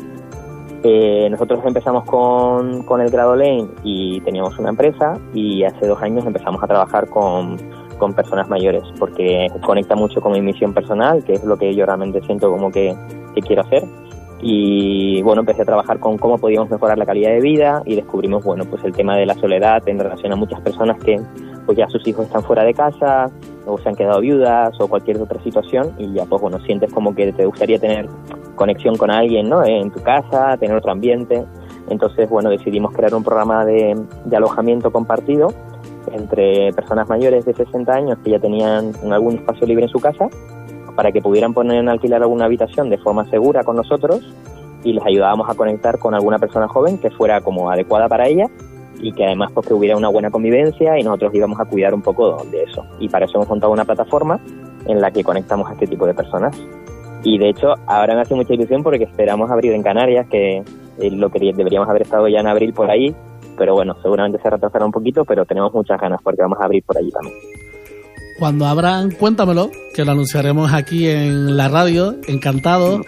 Eh, nosotros empezamos con, con el grado Lane y teníamos una empresa y hace dos años empezamos a trabajar con, con personas mayores porque conecta mucho con mi misión personal, que es lo que yo realmente siento como que, que quiero hacer y bueno, empecé a trabajar con cómo podíamos mejorar la calidad de vida y descubrimos, bueno, pues el tema de la soledad en relación a muchas personas que pues ya sus hijos están fuera de casa o se han quedado viudas o cualquier otra situación y ya pues bueno, sientes como que te gustaría tener conexión con alguien, ¿no? En tu casa, tener otro ambiente. Entonces, bueno, decidimos crear un programa de, de alojamiento compartido entre personas mayores de 60 años que ya tenían algún espacio libre en su casa para que pudieran poner en alquilar alguna habitación de forma segura con nosotros y les ayudábamos a conectar con alguna persona joven que fuera como adecuada para ella y que además pues que hubiera una buena convivencia y nosotros íbamos a cuidar un poco de eso. Y para eso hemos montado una plataforma en la que conectamos a este tipo de personas. Y de hecho ahora me hace mucha ilusión porque esperamos abrir en Canarias, que es lo que deberíamos haber estado ya en abril por ahí, pero bueno, seguramente se retrasará un poquito, pero tenemos muchas ganas porque vamos a abrir por allí también.
Cuando abran, cuéntamelo, que lo anunciaremos aquí en la radio, encantado.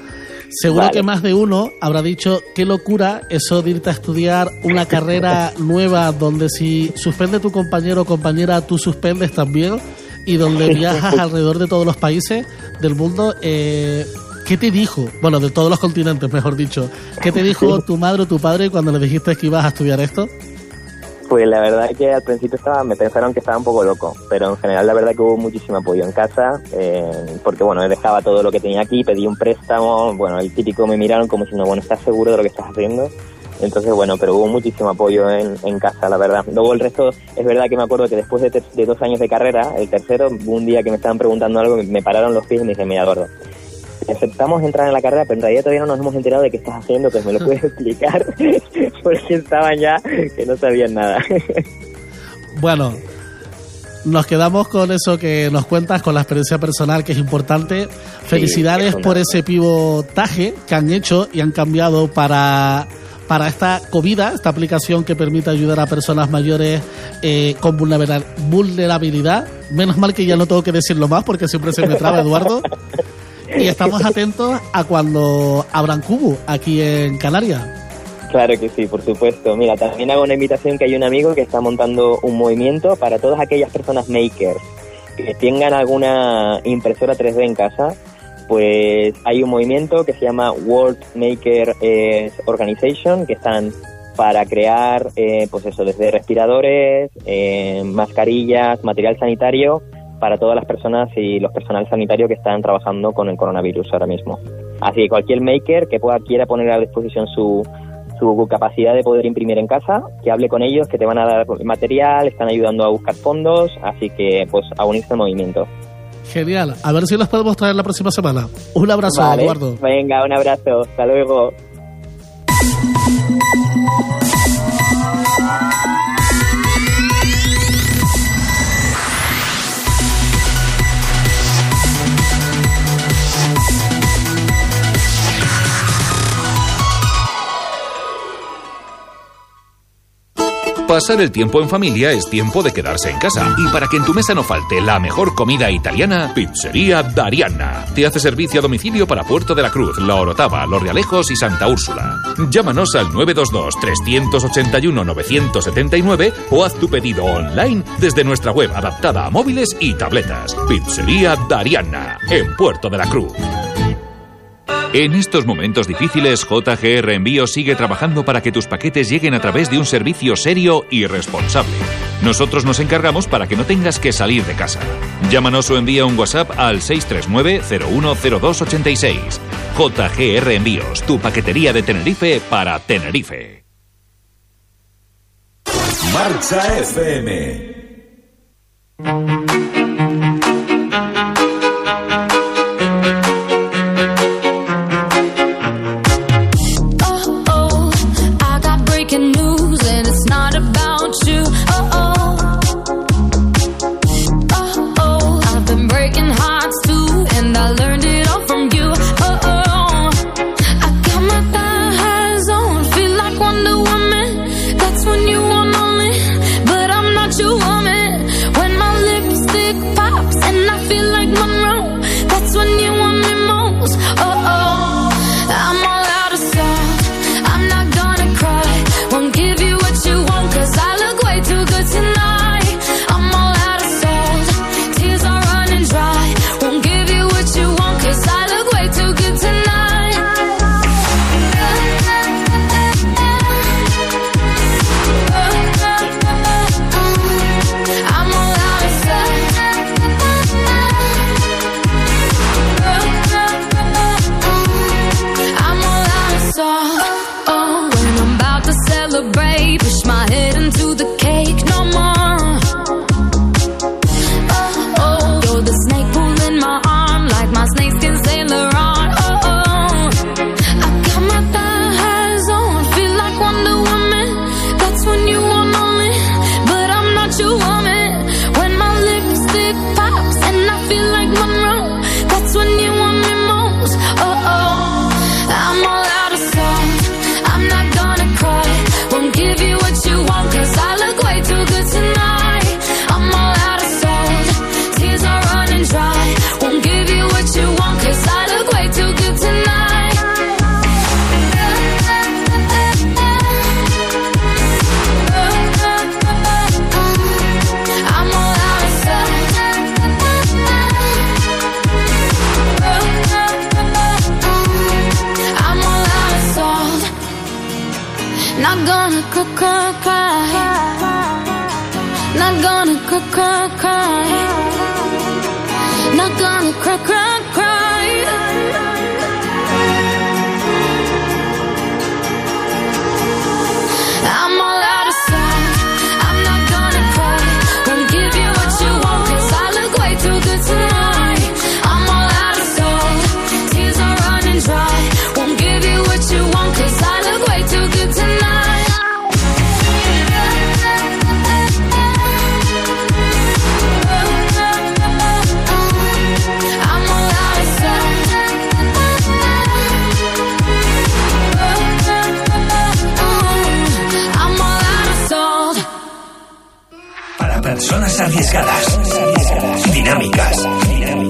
Seguro que más de uno habrá dicho, qué locura eso de irte a estudiar una carrera nueva donde si suspende tu compañero o compañera, tú suspendes también y donde viajas alrededor de todos los países del mundo. Eh, ¿Qué te dijo? Bueno, de todos los continentes, mejor dicho. ¿Qué te dijo tu madre o tu padre cuando le dijiste que ibas a estudiar esto?
Pues la verdad que al principio estaba, me pensaron que estaba un poco loco, pero en general la verdad que hubo muchísimo apoyo en casa, eh, porque bueno, dejaba todo lo que tenía aquí, pedí un préstamo, bueno, el típico me miraron como diciendo, bueno, ¿estás seguro de lo que estás haciendo? Entonces, bueno, pero hubo muchísimo apoyo en, en casa, la verdad. Luego el resto, es verdad que me acuerdo que después de, de dos años de carrera, el tercero, un día que me estaban preguntando algo, me pararon los pies y me dijeron, mira, Eduardo, aceptamos entrar en la carrera, pero en realidad todavía no nos hemos enterado de qué estás haciendo, pues me lo puedes explicar, porque estaban ya que no sabían nada.
bueno, nos quedamos con eso que nos cuentas, con la experiencia personal que es importante. Felicidades
es
por ese pivotaje que han hecho y han cambiado para para esta comida, esta aplicación que permite ayudar a personas mayores eh, con vulnerabilidad. Menos mal que ya no tengo que decirlo más porque siempre se me traba Eduardo. Y estamos atentos a cuando abran Cubo aquí en Canarias.
Claro que sí, por supuesto. Mira, también hago una invitación que hay un amigo que está montando un movimiento para todas aquellas personas makers que tengan alguna impresora 3D en casa. Pues hay un movimiento que se llama World Maker eh, Organization que están para crear, eh, pues eso, desde respiradores, eh, mascarillas, material sanitario para todas las personas y los personal sanitario que están trabajando con el coronavirus ahora mismo. Así que cualquier maker que pueda quiera poner a disposición su, su capacidad de poder imprimir en casa, que hable con ellos, que te van a dar material, están ayudando a buscar fondos, así que pues a unirse al movimiento.
Genial, a ver si los podemos traer la próxima semana. Un abrazo, Eduardo.
Venga, un abrazo, hasta luego.
Pasar el tiempo en familia es tiempo de quedarse en casa. Y para que en tu mesa no falte la mejor comida italiana, Pizzería Darianna. Te hace servicio a domicilio para Puerto de la Cruz, La Orotava, Los Realejos y Santa Úrsula. Llámanos al 922-381-979 o haz tu pedido online desde nuestra web adaptada a móviles y tabletas. Pizzería Darianna, en Puerto de la Cruz. En estos momentos difíciles, JGR Envío sigue trabajando para que tus paquetes lleguen a través de un servicio serio y responsable. Nosotros nos encargamos para que no tengas que salir de casa. Llámanos o envía un WhatsApp al 639-010286. JGR Envíos, tu paquetería de Tenerife para Tenerife.
Marcha FM.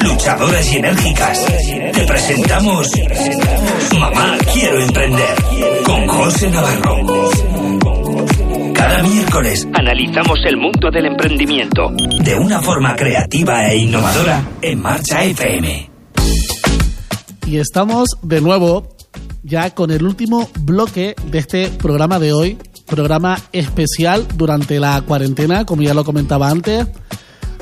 Luchadoras y enérgicas. Te presentamos Mamá Quiero Emprender con José Navarro. Cada miércoles
Analizamos el mundo del emprendimiento.
de una forma creativa e innovadora en Marcha FM.
Y estamos de nuevo ya con el último bloque de este programa de hoy, programa especial durante la cuarentena, como ya lo comentaba antes.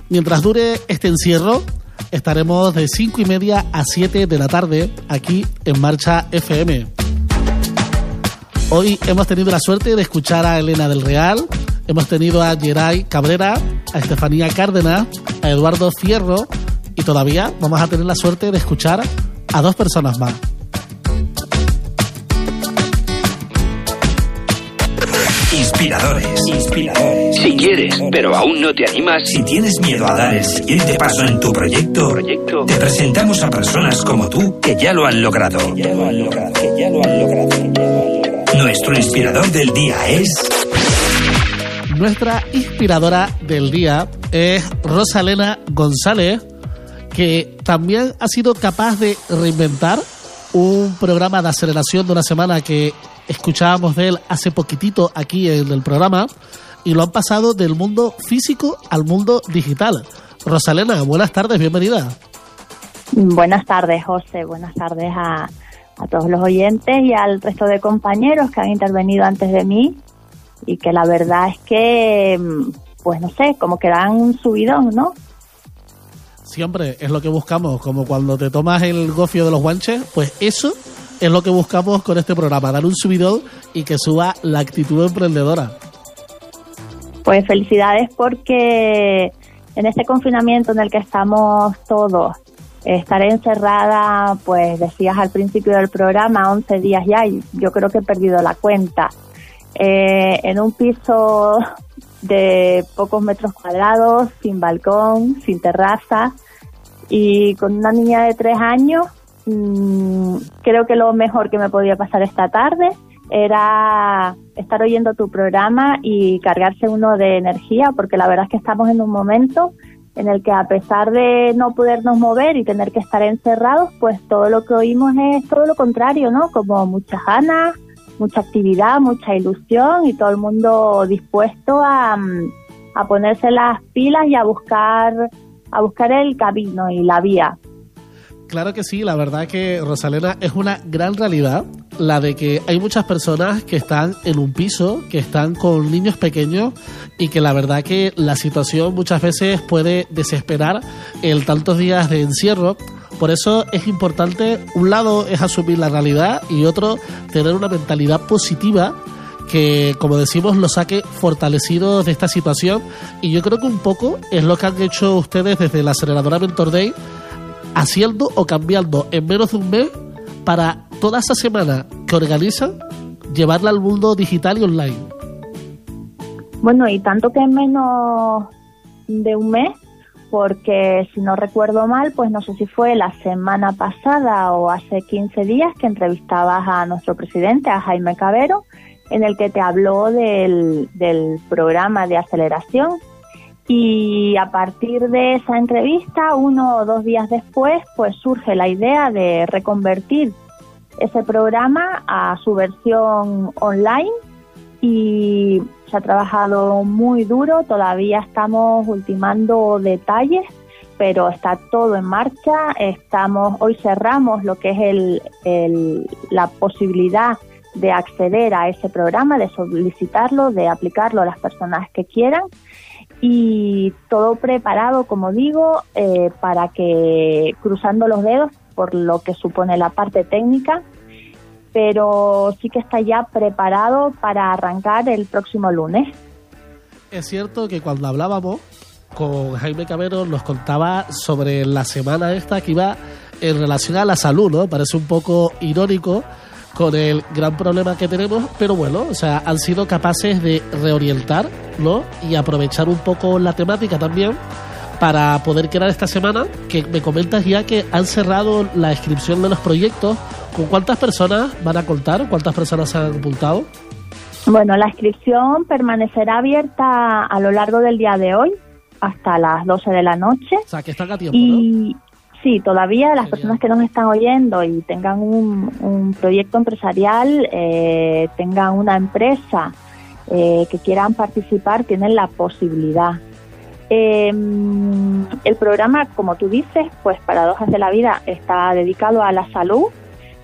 Mientras dure este encierro, estaremos de 5 y media a 7 de la tarde aquí en Marcha FM. Hoy hemos tenido la suerte de escuchar a Elena del Real, hemos tenido a Geray Cabrera, a Estefanía Cárdenas, a Eduardo Fierro y todavía vamos a tener la suerte de escuchar a dos personas más.
Inspiradores. Inspiradores.
Si quieres, pero aún no te animas,
Si tienes miedo a dar el siguiente paso en tu proyecto,
proyecto,
te presentamos a personas como tú que ya lo han logrado.
Ya lo han logrado, que ya lo han logrado, que ya lo han logrado.
Nuestro inspirador del día es
Nuestra inspiradora del día es Rosalena González, que también ha sido capaz de reinventar un programa de aceleración de una semana que escuchábamos de él hace poquitito aquí en el programa y lo han pasado del mundo físico al mundo digital. Rosalena, buenas tardes, bienvenida.
Buenas tardes, José. Buenas tardes a, a todos los oyentes y al resto de compañeros que han intervenido antes de mí y que la verdad es que, mm, pues no sé, como que dan un subidón, ¿no?
Siempre es lo que buscamos, como cuando te tomas el gofio de los guanches, pues eso es lo que buscamos con este programa, dar un subidón y que suba la actitud emprendedora.
Pues felicidades porque en este confinamiento en el que estamos todos, estaré encerrada, pues decías al principio del programa, 11 días ya, y yo creo que he perdido la cuenta. Eh, en un piso de pocos metros cuadrados, sin balcón, sin terraza y con una niña de tres años, mm, creo que lo mejor que me podía pasar esta tarde era estar oyendo tu programa y cargarse uno de energía, porque la verdad es que estamos en un momento en el que a pesar de no podernos mover y tener que estar encerrados, pues todo lo que oímos es todo lo contrario, ¿no? Como muchas ganas, mucha actividad, mucha ilusión y todo el mundo dispuesto a, mm, a ponerse las pilas y a buscar a buscar el camino y la vía.
Claro que sí, la verdad que Rosalena es una gran realidad, la de que hay muchas personas que están en un piso, que están con niños pequeños y que la verdad que la situación muchas veces puede desesperar el tantos días de encierro. Por eso es importante, un lado es asumir la realidad y otro tener una mentalidad positiva que, como decimos, lo saque fortalecido de esta situación. Y yo creo que un poco es lo que han hecho ustedes desde la aceleradora Mentor Day, haciendo o cambiando en menos de un mes para toda esa semana que organizan, llevarla al mundo digital y online.
Bueno, y tanto que en menos de un mes, porque si no recuerdo mal, pues no sé si fue la semana pasada o hace 15 días que entrevistabas a nuestro presidente, a Jaime Cabero, en el que te habló del, del programa de aceleración. Y a partir de esa entrevista, uno o dos días después, pues surge la idea de reconvertir ese programa a su versión online y se ha trabajado muy duro, todavía estamos ultimando detalles, pero está todo en marcha, estamos hoy cerramos lo que es el, la posibilidad de acceder a ese programa, de solicitarlo, de aplicarlo a las personas que quieran. Y todo preparado, como digo, eh, para que cruzando los dedos por lo que supone la parte técnica, pero sí que está ya preparado para arrancar el próximo lunes.
Es cierto que cuando hablábamos con Jaime Cabero nos contaba sobre la semana esta que iba en relación a la salud, ¿no? Parece un poco irónico con el gran problema que tenemos, pero bueno, o sea, han sido capaces de reorientar, ¿no? Y aprovechar un poco la temática también para poder crear esta semana, que me comentas ya que han cerrado la inscripción de los proyectos. ¿Con cuántas personas van a contar? ¿Cuántas personas se han apuntado?
Bueno, la inscripción permanecerá abierta a lo largo del día de hoy hasta las 12 de la noche.
O sea, que están a tiempo,
y sí, todavía las personas que nos están oyendo y tengan un, un proyecto empresarial, eh, tengan una empresa eh, que quieran participar, tienen la posibilidad. Eh, el programa, como tú dices, pues Paradojas de la Vida está dedicado a la salud.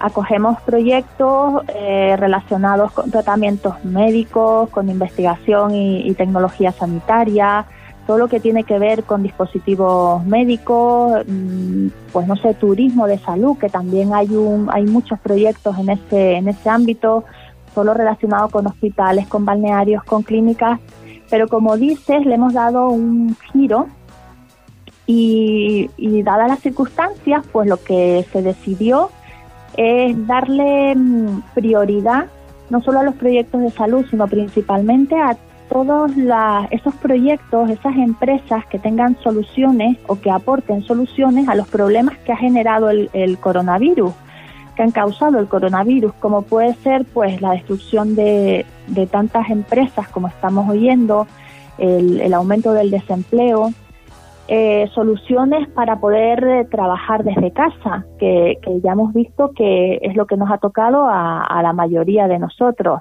Acogemos proyectos eh, relacionados con tratamientos médicos, con investigación y, y, tecnología sanitaria, todo lo que tiene que ver con dispositivos médicos, mmm, pues no sé, turismo de salud, que también hay un, hay muchos proyectos en ese, en ese ámbito, solo relacionado con hospitales, con balnearios, con clínicas pero como dices, le hemos dado un giro y, y dadas las circunstancias, pues lo que se decidió es darle mm, prioridad no solo a los proyectos de salud, sino principalmente a todos la, esos proyectos, esas empresas que tengan soluciones o que aporten soluciones a los problemas que ha generado el, el coronavirus que han causado el coronavirus, como puede ser pues la destrucción de, de tantas empresas como estamos oyendo, el, el aumento del desempleo, eh, soluciones para poder eh, trabajar desde casa, que, que, ya hemos visto que es lo que nos ha tocado a, a la mayoría de nosotros.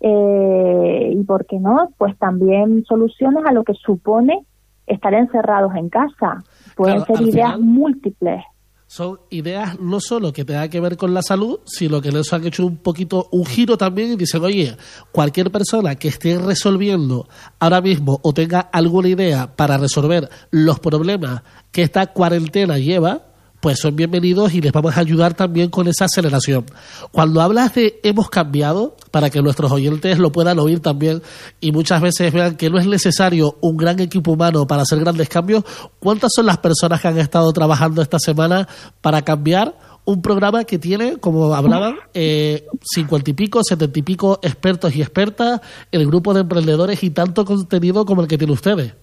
Eh, y por qué no, pues también soluciones a lo que supone estar encerrados en casa. Pueden claro, ser ideas
final...
múltiples
son ideas no solo que tengan que ver con la salud, sino que les han hecho un poquito un giro también y dicen, oye, cualquier persona que esté resolviendo ahora mismo o tenga alguna idea para resolver los problemas que esta cuarentena lleva, pues son bienvenidos y les vamos a ayudar también con esa aceleración. Cuando hablas de hemos cambiado, para que nuestros oyentes lo puedan oír también y muchas veces vean que no es necesario un gran equipo humano para hacer grandes cambios, ¿cuántas son las personas que han estado trabajando esta semana para cambiar un programa que tiene, como hablaban, eh, cincuenta y pico, setenta y pico expertos y expertas, el grupo de emprendedores y tanto contenido como el que tiene ustedes?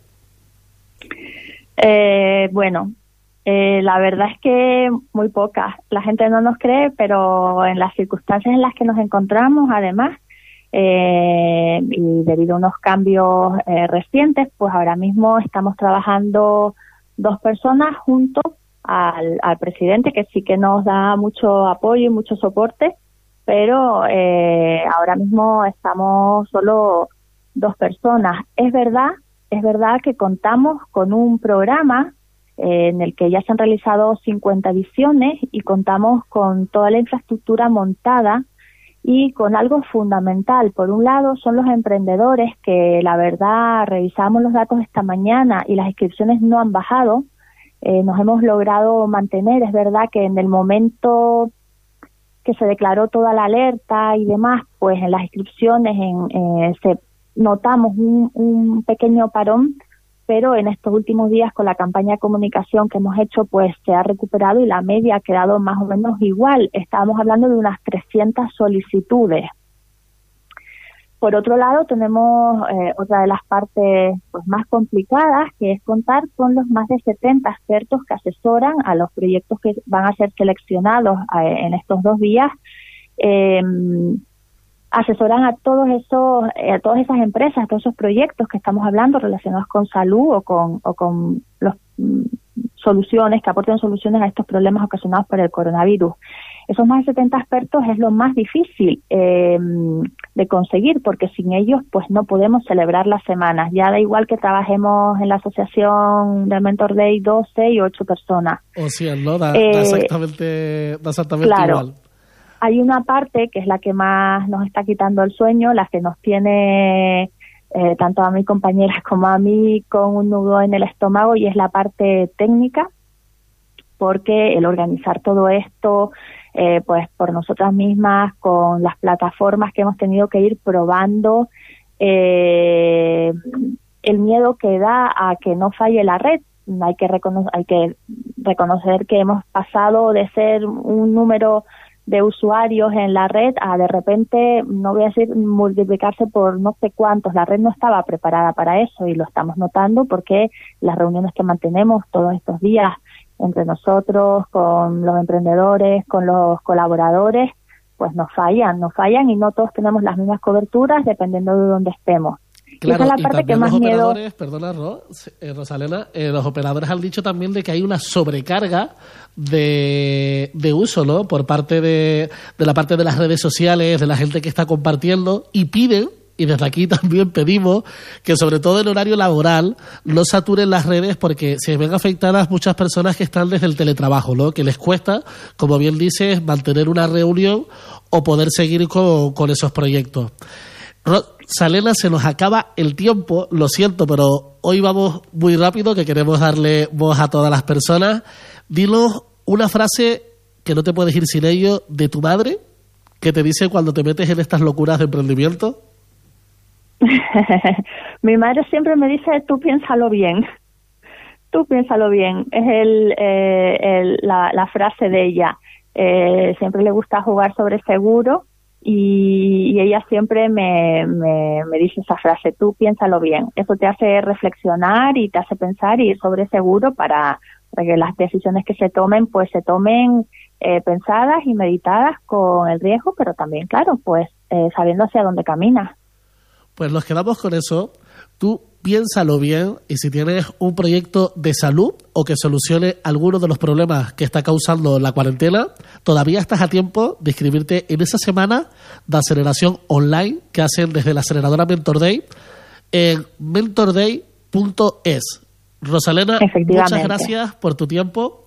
Eh, bueno, eh, la verdad es que muy pocas. La gente no nos cree, pero en las circunstancias en las que nos encontramos, además, eh, y debido a unos cambios eh, recientes, pues ahora mismo estamos trabajando dos personas junto al, al, presidente, que sí que nos da mucho apoyo y mucho soporte, pero eh, ahora mismo estamos solo dos personas. Es verdad, es verdad que contamos con un programa en el que ya se han realizado 50 ediciones y contamos con toda la infraestructura montada y con algo fundamental. Por un lado, son los emprendedores que la verdad revisamos los datos esta mañana y las inscripciones no han bajado. Eh, nos hemos logrado mantener, es verdad que en el momento que se declaró toda la alerta y demás, pues en las inscripciones en, eh, se notamos un, un pequeño parón, pero en estos últimos días con la campaña de comunicación que hemos hecho, pues se ha recuperado y la media ha quedado más o menos igual. Estábamos hablando de unas 300 solicitudes. Por otro lado, tenemos eh, otra de las partes pues, más complicadas, que es contar con los más de 70 expertos que asesoran a los proyectos que van a ser seleccionados eh, en estos dos días. Eh, asesoran a todos esos, eh, a todas esas empresas, a todos esos proyectos que estamos hablando relacionados con salud o con, o con los mm, soluciones, que aporten soluciones a estos problemas ocasionados por el coronavirus. Esos más de 70 expertos es lo más difícil eh, de conseguir porque sin ellos pues no podemos celebrar las semanas. Ya da igual que trabajemos en la asociación de Mentor Day 12 y 8 personas.
O sea, no, da, eh, da exactamente, da exactamente
claro,
igual
hay una parte que es la que más nos está quitando el sueño, la que nos tiene eh, tanto a mi compañera como a mí con un nudo en el estómago y es la parte técnica, porque el organizar todo esto, eh, pues por nosotras mismas, con las plataformas que hemos tenido que ir probando, eh, el miedo que da a que no falle la red. Hay que, reconocer, hay que reconocer que hemos pasado de ser un número de usuarios en la red a de repente, no voy a decir multiplicarse por no sé cuántos, la red no estaba preparada para eso y lo estamos notando porque las reuniones que mantenemos todos estos días entre nosotros, con los emprendedores, con los colaboradores, pues nos fallan, nos fallan y no todos tenemos las mismas coberturas dependiendo de dónde estemos. Y esa es la parte que más
los
miedo.
operadores, perdona, Ros, eh, Rosalena, eh, los operadores han dicho también de que hay una sobrecarga de, de uso, ¿no? Por parte de, de la parte de las redes sociales, de la gente que está compartiendo y piden y desde aquí también pedimos que sobre todo en horario laboral no saturen las redes porque se ven afectadas muchas personas que están desde el teletrabajo, ¿no? Que les cuesta, como bien dices, mantener una reunión o poder seguir con, con esos proyectos. Salena, se nos acaba el tiempo, lo siento, pero hoy vamos muy rápido, que queremos darle voz a todas las personas. Dinos una frase que no te puedes ir sin ello de tu madre, que te dice cuando te metes en estas locuras de emprendimiento.
Mi madre siempre me dice, tú piénsalo bien, tú piénsalo bien, es el, eh, el la, la, frase de ella. Eh, siempre le gusta jugar sobre seguro y, y ella siempre me, me, me, dice esa frase, tú piénsalo bien. Eso te hace reflexionar y te hace pensar y ir sobre seguro para, que las decisiones que se tomen pues se tomen eh, pensadas y meditadas con el riesgo, pero también, claro, pues eh, sabiendo hacia dónde caminas.
Pues nos quedamos con eso. Tú piénsalo bien y si tienes un proyecto de salud o que solucione alguno de los problemas que está causando la cuarentena, todavía estás a tiempo de inscribirte en esa semana de aceleración online que hacen desde la aceleradora Mentor Day en mentorday.es. Rosalena, muchas gracias por tu tiempo.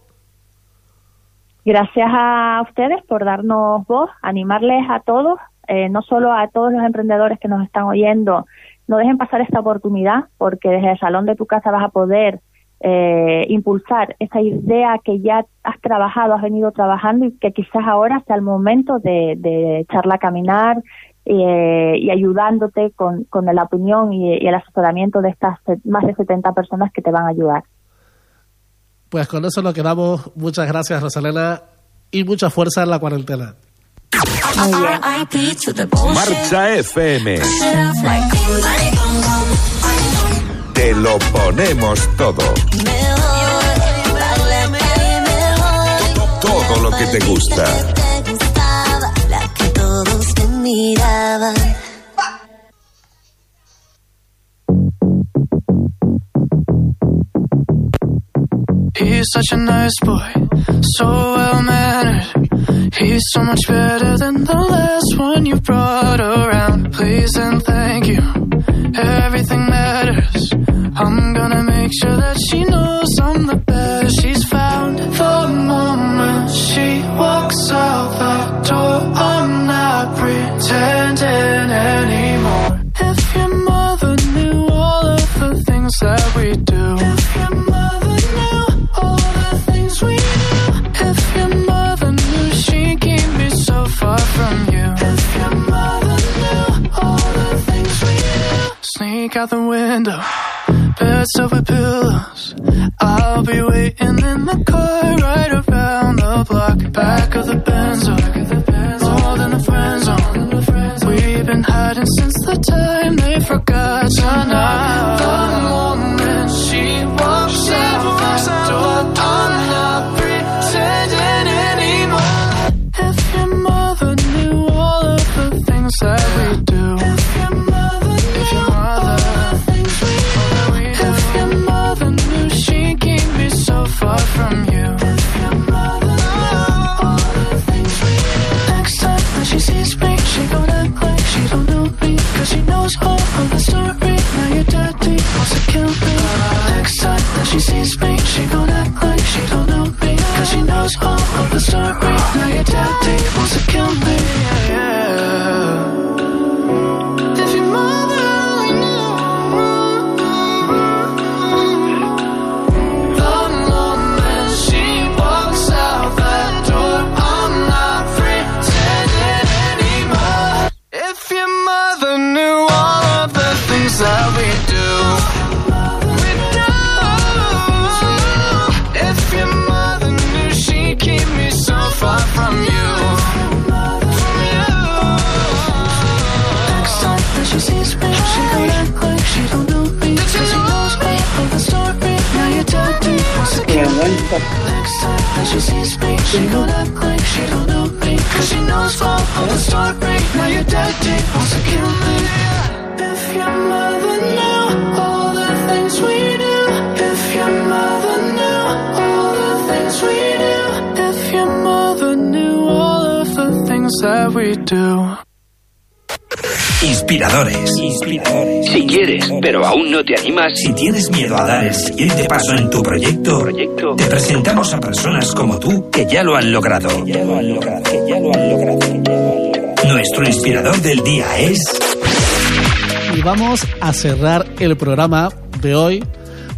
Gracias a ustedes por darnos voz, animarles a todos eh, no solo a todos los emprendedores que nos están oyendo, no dejen pasar esta oportunidad porque desde el salón de tu casa vas a poder eh, impulsar esa idea que ya has trabajado, has venido trabajando y que quizás ahora sea el momento de, echarla a caminar eh, y ayudándote con, con la opinión y, y, el asesoramiento de estas más de 70 personas que te van a ayudar.
Pues con eso nos quedamos. Muchas gracias, Rosalena, y mucha fuerza en la cuarentena.
Marcha FM. Te lo ponemos todo. Todo lo que te gusta.
La que todos te miraban.
He's such a nice boy, so well mannered. He's so much better than the last one you brought around. Please and thank you, everything matters. I'm gonna make sure that she knows I'm the best she's found. The moment she walks out that door, I'm not pretending Sneak out the window, beds over pillows. I'll be waiting in the car right around the block. Back of the Benzo, more than a friend zone. We've been hiding since the time they forgot. The the story. Now your daddy she sees me, she gon' act like she don't know me. Cause she knows all of the story. Now your daddy wants to kill me. If your mother knew all the things we do. If your mother knew
all the things we do. If your mother knew all of the things that we do.
Inspiradores. Inspiradores.
Si quieres, pero aún no te animas,
Si tienes miedo a dar el siguiente paso en tu proyecto,
proyecto,
te presentamos a personas como tú que ya lo han logrado.
Ya lo han logrado, ya lo han logrado, ya lo han logrado.
Nuestro inspirador del día es
Y vamos a cerrar el programa de hoy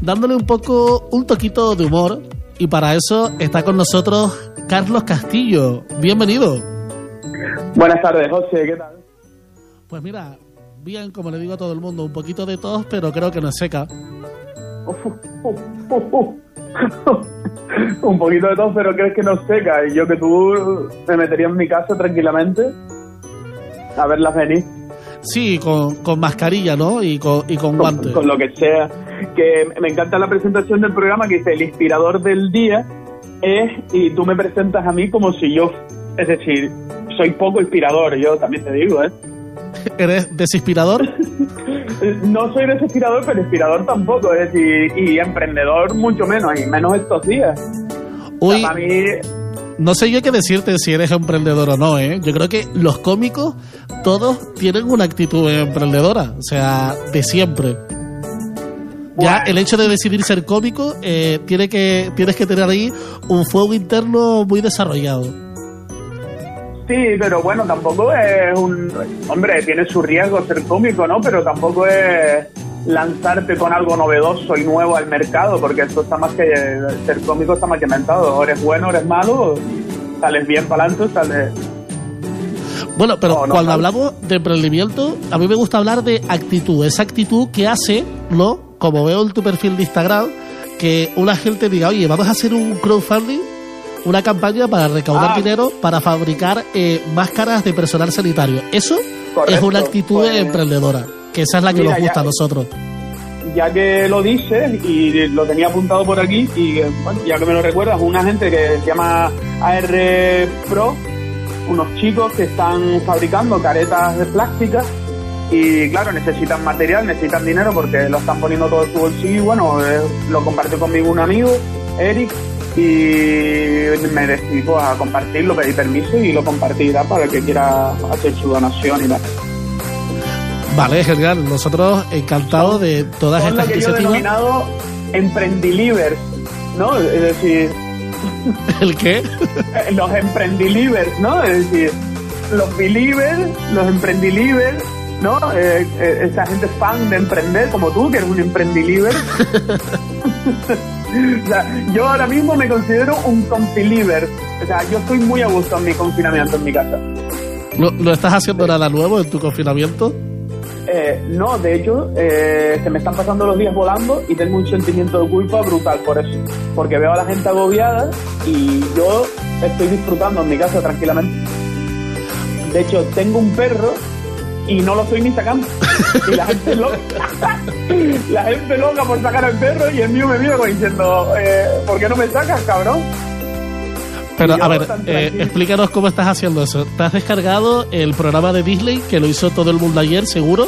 dándole un poco, un toquito de humor. Y para eso está con nosotros Carlos Castillo. Bienvenido.
Buenas tardes, José, ¿qué tal?
Pues mira, bien, como le digo a todo el mundo, un poquito de tos, pero creo que no es seca.
Un poquito de tos, pero crees que no seca. Y yo que tú me metería en mi casa tranquilamente a verlas venir.
Sí, con, con mascarilla, ¿no? Y con, y con guantes.
Con lo que sea. Que me encanta la presentación del programa que dice el inspirador del día es, y tú me presentas a mí como si yo, es decir, soy poco inspirador, yo también te digo, ¿eh?
¿Eres desinspirador?
No soy desinspirador, pero inspirador tampoco, es decir, y emprendedor mucho menos, y menos estos días.
Uy,
O sea, para mí,
no sé yo qué decirte si eres emprendedor o no, ¿eh? Yo creo que los cómicos todos tienen una actitud emprendedora, o sea, de siempre. Ya el hecho de decidir ser cómico, eh, tiene que, tienes que tener ahí un fuego interno muy desarrollado.
Sí, pero bueno, tampoco es un... Hombre, tiene su riesgo ser cómico, ¿no? Pero tampoco es lanzarte con algo novedoso y nuevo al mercado, porque esto está más que... Ser cómico está más que inventado. O eres bueno, o eres malo, sales bien para adelante, sales...
Bueno, pero
No, no,
cuando
no.
hablamos de emprendimiento, a mí me gusta hablar de actitud, esa actitud que hace, ¿no? Como veo en tu perfil de Instagram, que una gente diga, oye, vamos a hacer un crowdfunding, una campaña para recaudar
Ah.
dinero para fabricar eh, máscaras de personal sanitario. Eso es una actitud
pues-
emprendedora, que esa es la que
Mira,
nos gusta
ya-
a nosotros.
ya que lo dices y lo tenía apuntado por aquí y eh, bueno, ya que me lo recuerdas, una gente que se llama AR Pro, unos chicos que están fabricando caretas de plástica y claro, necesitan material, necesitan dinero porque lo están poniendo todo en su bolsillo y bueno, eh, lo compartió conmigo un amigo, Eric, y me decidí pues, a compartirlo, pedí permiso y lo compartirá para el que quiera hacer su donación y tal.
Vale, genial. Nosotros encantados de todas
Son lo
estas
que yo he
iniciativas.
denominado emprendilivers, ¿no? Es decir,
¿El qué?
los emprendilivers, ¿no? Es decir, los believers, los emprendilivers, ¿no? Eh, eh, esa gente fan de emprender, como tú, que eres un emprendiliver. o sea, yo ahora mismo me considero un confiliver. O sea, yo estoy muy a gusto en mi confinamiento en mi casa.
¿No, no estás haciendo nada nuevo en tu confinamiento?
Eh, no, de hecho, eh, se me están pasando los días volando y tengo un sentimiento de culpa brutal por eso. Porque veo a la gente agobiada y yo estoy disfrutando en mi casa tranquilamente. De hecho, tengo un perro y no lo estoy ni sacando. Y la gente loca, la gente loca por sacar al perro y el mío me mira diciendo, eh, ¿por qué no me sacas, cabrón?
Pero a ver, eh, explícanos cómo estás haciendo eso. ¿Te has descargado el programa de Disney que lo hizo todo el mundo ayer, seguro?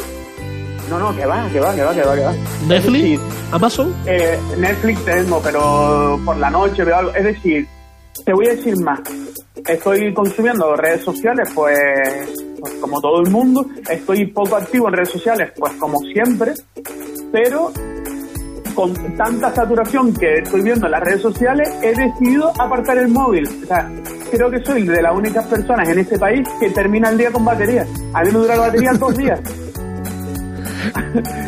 No, no, que va, que va, que va, que va, que va.
¿Netflix?
Decir,
¿Amazon?
Eh, Netflix tengo, pero por la noche veo algo. Es decir, te voy a decir más. Estoy consumiendo redes sociales, pues, pues como todo el mundo. Estoy poco activo en redes sociales, pues como siempre. Pero con tanta saturación que estoy viendo en las redes sociales, he decidido apartar el móvil. O sea, creo que soy de las únicas personas en este país que termina el día con batería. A mí me dura la batería dos días.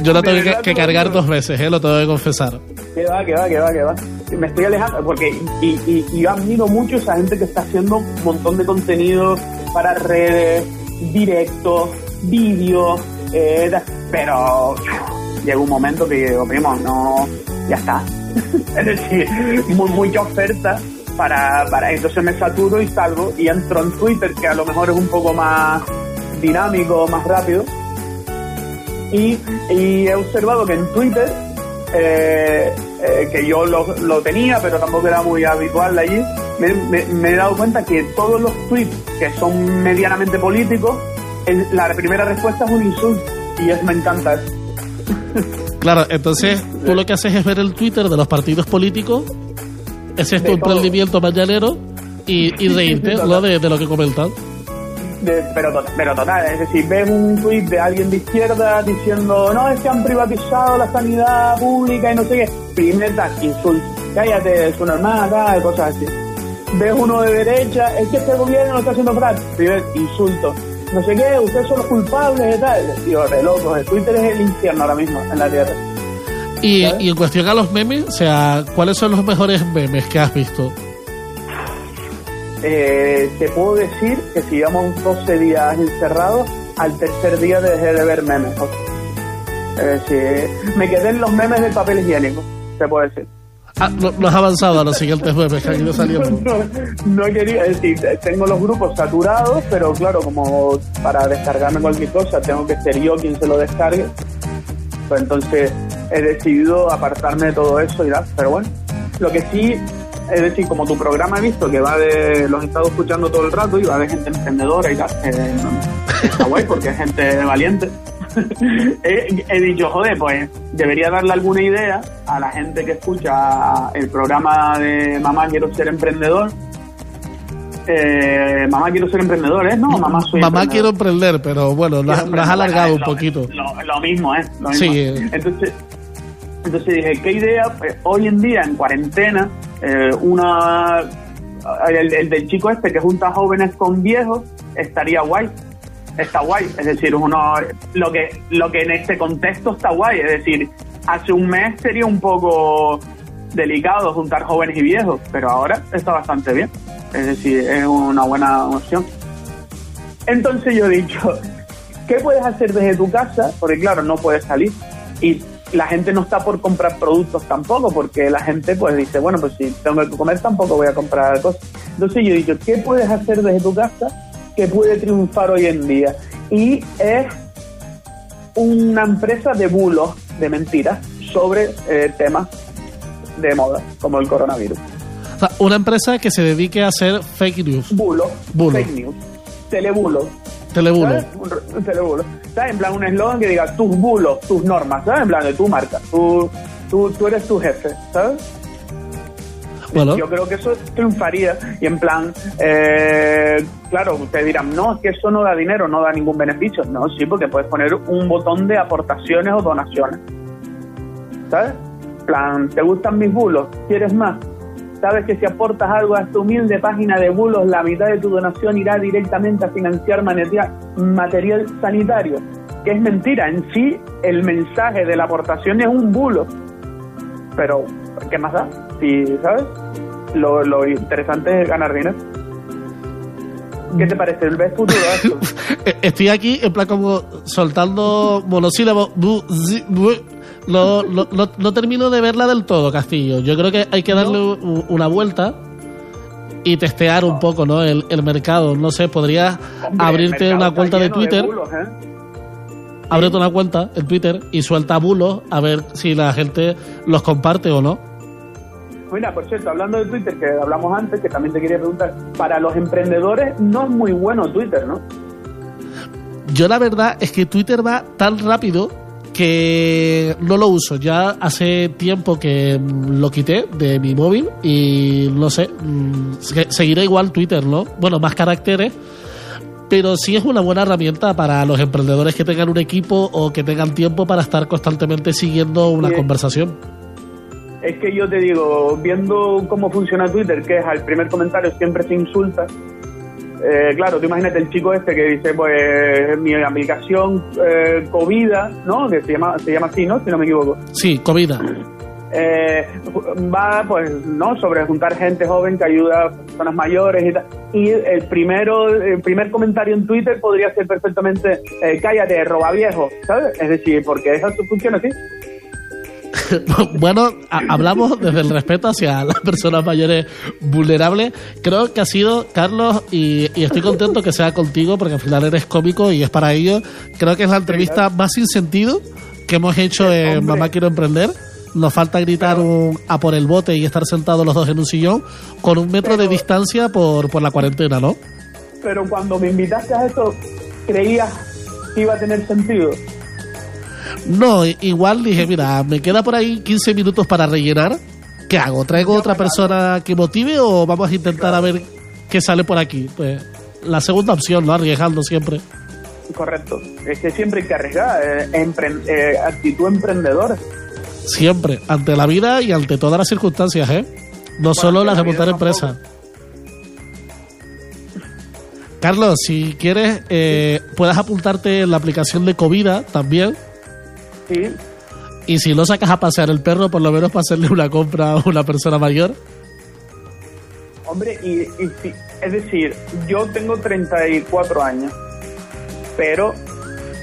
Yo
De
tengo que, que cargar dos veces, ¿eh? lo tengo que confesar.
Que va, que va, que va, que va. Me estoy alejando porque y, y, y yo admiro mucho a esa gente que está haciendo un montón de contenido para redes, directos, vídeos, eh, pero llega un momento que digo, primo, no, ya está. es decir, muy, mucha oferta para, para entonces me saturo y salgo y entro en Twitter que a lo mejor es un poco más dinámico, más rápido y, y he observado que en Twitter eh, eh, que yo lo, lo tenía, pero tampoco era muy habitual allí, me, me- me he dado cuenta que todos los tweets que son medianamente políticos, el- la primera respuesta es un insulto. Y eso me encanta. eso.
Claro, entonces tú lo que haces es ver el Twitter de los partidos políticos, ese es tu
todo.
emprendimiento mañanero y, y reírte ¿no? de, de lo que comentan.
De- pero, pero total, es decir, ves un tuit de alguien de izquierda diciendo, no, es que han privatizado la sanidad pública y no sé qué. Primer tal, insulto. Cállate, es una normal, tal, cosas así. Ves uno de derecha, es que este gobierno lo está haciendo frac. Primer insulto. No sé qué, ustedes son los culpables de tal. Digo, de locos, el Twitter es el infierno ahora mismo en la Tierra.
Y, y en cuestión a los memes, o sea, ¿cuáles son los mejores memes que has visto?
Eh, te puedo decir que si llevamos 12 días encerrados, al tercer día dejé de ver memes. Es decir, me quedé en los memes del papel higiénico, te puedo decir.
Ah, no, has avanzado a los siguientes memes que han ido saliendo.
No, no quería, decir, tengo los grupos saturados, pero claro, como para descargarme cualquier cosa tengo que ser yo quien se lo descargue, pues entonces he decidido apartarme de todo eso y tal. Pero bueno, lo que sí, es decir, como tu programa he visto que va de, los he estado escuchando todo el rato y va de gente emprendedora y tal, eh, no, está guay porque es gente valiente. He, he dicho, joder, pues debería darle alguna idea a la gente que escucha el programa de Mamá Quiero Ser Emprendedor. Eh, mamá quiero ser emprendedor, ¿eh? No, mamá soy
Mamá
emprendedor.
quiero emprender, pero bueno, lo, has- lo alargado un
Lo-
poquito.
Lo, lo mismo, ¿eh? Lo mismo.
Sí.
Entonces, entonces dije, ¿qué idea? Pues, hoy en día, en cuarentena, eh, una el, el del chico este que junta jóvenes con viejos estaría guay. Está guay. Es decir, uno lo que, lo que en este contexto está guay. Es decir, hace un mes sería un poco delicado juntar jóvenes y viejos, pero ahora está bastante bien. Es decir, es una buena opción. Entonces yo he dicho, ¿qué puedes hacer desde tu casa? Porque claro, no puedes salir. Y la gente no está por comprar productos tampoco, porque la gente pues dice, bueno, pues si tengo que comer tampoco voy a comprar cosas. Entonces yo he dicho, ¿qué puedes hacer desde tu casa que puede triunfar hoy en día? Y es una empresa de bulos, de mentiras, sobre eh, temas de moda, como el coronavirus.
O sea, una empresa que se dedique a hacer fake news.
Bulo,
Bulo.
fake news, telebulo.
Telebulo.
¿sabes? Un, r- un telebulo. ¿Sabes? En plan, un eslogan que diga tus bulos, tus normas, ¿sabes? En plan, de tu marca, tú, tú, tú eres tu jefe, ¿sabes? Yo creo que eso triunfaría y en plan, eh, claro, ustedes dirán, no, es que eso no da dinero, no da ningún beneficio. No, sí, porque puedes poner un botón de aportaciones o donaciones. ¿Sabes? Plan, ¿te gustan mis bulos? ¿Quieres más? Sabes que si aportas algo a esta humilde página de bulos, la mitad de tu donación irá directamente a financiar material sanitario. Que es mentira, en sí el mensaje de la aportación es un bulo. Pero, ¿qué más da? Si, ¿sabes? Lo, lo interesante es ganar dinero. ¿Qué te parece? ¿Ves futuro esto?
Eh, Estoy aquí en plan como soltando monosílabos. No, no, no- no termino de verla del todo, Castillo. Yo creo que hay que darle una vuelta y testear un poco ¿no? el, el mercado. No sé, podrías
Hombre,
abrirte
el
una cuenta de Twitter.
bulos, ¿eh?
ábrete una cuenta en Twitter y suelta bulos a ver si la gente los comparte o no.
Mira, por cierto, hablando de Twitter, que hablamos antes, que también te quería preguntar, para los emprendedores no es muy bueno Twitter, ¿no?
Yo la verdad es que Twitter va tan rápido que no lo uso. Ya hace tiempo que mm, lo quité de mi móvil y no sé, mm, se- seguiré igual Twitter, ¿no? Bueno, más caracteres. Pero sí es una buena herramienta para los emprendedores que tengan un equipo o que tengan tiempo para estar constantemente siguiendo una
Sí.
conversación.
Es que yo te digo, viendo cómo funciona Twitter, que es al primer comentario siempre se insulta. eh, claro, tú imagínate el chico este que dice, pues mi aplicación eh, Covida, ¿no? Que se llama, se llama así, ¿no? Si no me equivoco.
Sí, comida.
Eh, va, pues, ¿no? Sobre juntar gente joven que ayuda a personas mayores y tal. Y el primero, el primer comentario en Twitter podría ser perfectamente, eh, cállate, roba viejo, ¿sabes? Es decir, porque eso funciona así.
bueno, ha- hablamos desde el respeto hacia las personas mayores vulnerables. Creo que ha sido, Carlos, y, y estoy contento que sea contigo porque al final eres cómico y es para ello. Creo que es la entrevista más sin sentido que hemos hecho en. Mamá Quiero Emprender. nos falta gritar un, a por el bote y estar sentados los dos en un sillón con un metro de distancia por, por la cuarentena, ¿no?
Pero cuando me invitaste a esto, ¿creías que iba a tener sentido?
No, igual dije, mira, me queda por ahí 15 minutos para rellenar. ¿Qué hago? ¿Traigo otra persona que motive o vamos a intentar a ver qué sale por aquí? Pues la segunda opción, ¿no? Arriesgando siempre.
Correcto. Es que siempre hay que arriesgar. eh, empre- eh, actitud emprendedora.
Siempre, ante la vida y ante todas las circunstancias, ¿eh? No solo las de montar empresa. Carlos, si quieres, eh, puedes apuntarte en la aplicación de Covida también.
Sí.
Y si no sacas a pasear el perro, por lo menos para hacerle una compra a una persona mayor.
Hombre, y, y sí, es decir, yo tengo 34 años, pero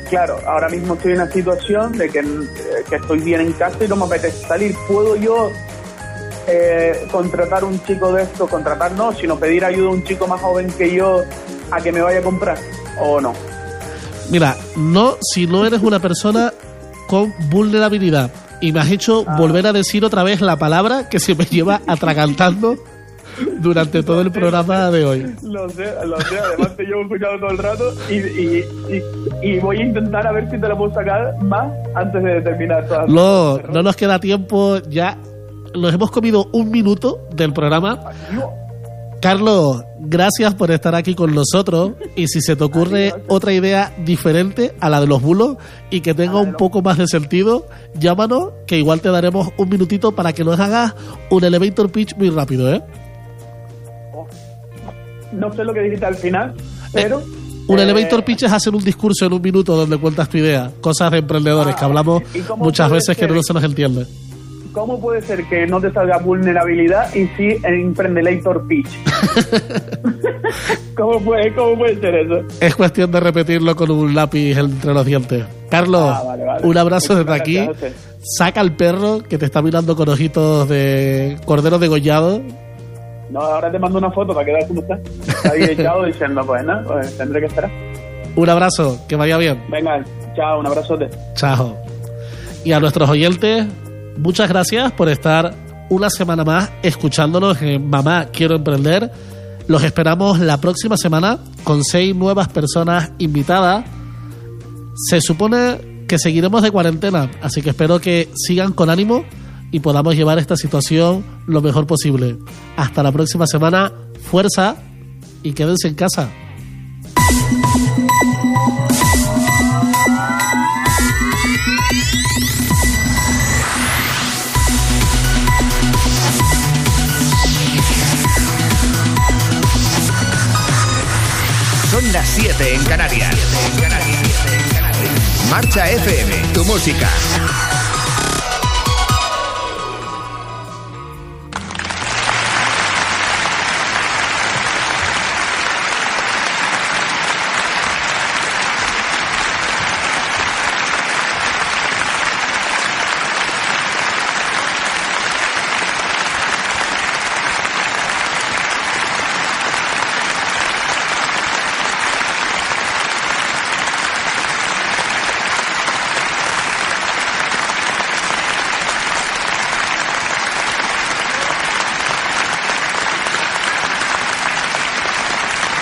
claro, ahora mismo estoy en una situación de que, eh, que estoy bien en casa y no me apetece salir. ¿Puedo yo eh, contratar un chico de esto? Contratar no, sino pedir ayuda a un chico más joven que yo a que me vaya a comprar, ¿o no?
Mira, no si no eres una persona con vulnerabilidad. Y me has hecho volver a decir otra vez la palabra que se me lleva atragantando durante todo el programa de hoy.
Lo sé, lo sé, además te llevo escuchando todo el rato y, y, y, y voy a intentar a ver si te lo puedo sacar más antes de terminar todas
No, no nos queda tiempo, ya nos hemos comido un minuto del programa. Carlos, gracias por estar aquí con nosotros y si se te ocurre otra idea diferente a la de los bulos y que tenga un poco más de sentido, llámanos que igual te daremos un minutito para que nos hagas un elevator pitch muy rápido, ¿eh?
No sé lo que dijiste al final, pero...
Un
eh,
elevator pitch es hacer un discurso en un minuto donde cuentas tu idea, cosas de emprendedores que hablamos
¿y cómo
muchas veces que no se nos entiende.
¿Cómo puede ser que no te salga vulnerabilidad y sí en Emprendelator Pitch? ¿Cómo, puede, ¿Cómo puede ser eso?
Es cuestión de repetirlo con un lápiz entre los dientes. Carlos,
Ah, vale, vale.
un abrazo desde aquí.
gracias.
Saca al perro que te está mirando con ojitos de cordero degollado.
No, ahora te mando una foto para que veas cómo está. Está ahí echado diciendo, pues nada, pues tendré que esperar.
Un abrazo, que vaya bien.
Venga, chao, un abrazote.
Chao. Y a nuestros oyentes, muchas gracias por estar una semana más escuchándonos en Mamá Quiero Emprender. Los esperamos la próxima semana con seis nuevas personas invitadas. Se supone que seguiremos de cuarentena, así que espero que sigan con ánimo y podamos llevar esta situación lo mejor posible. Hasta la próxima semana, fuerza y quédense en casa.
Las 7 en Canarias. Marcha FM, tu música.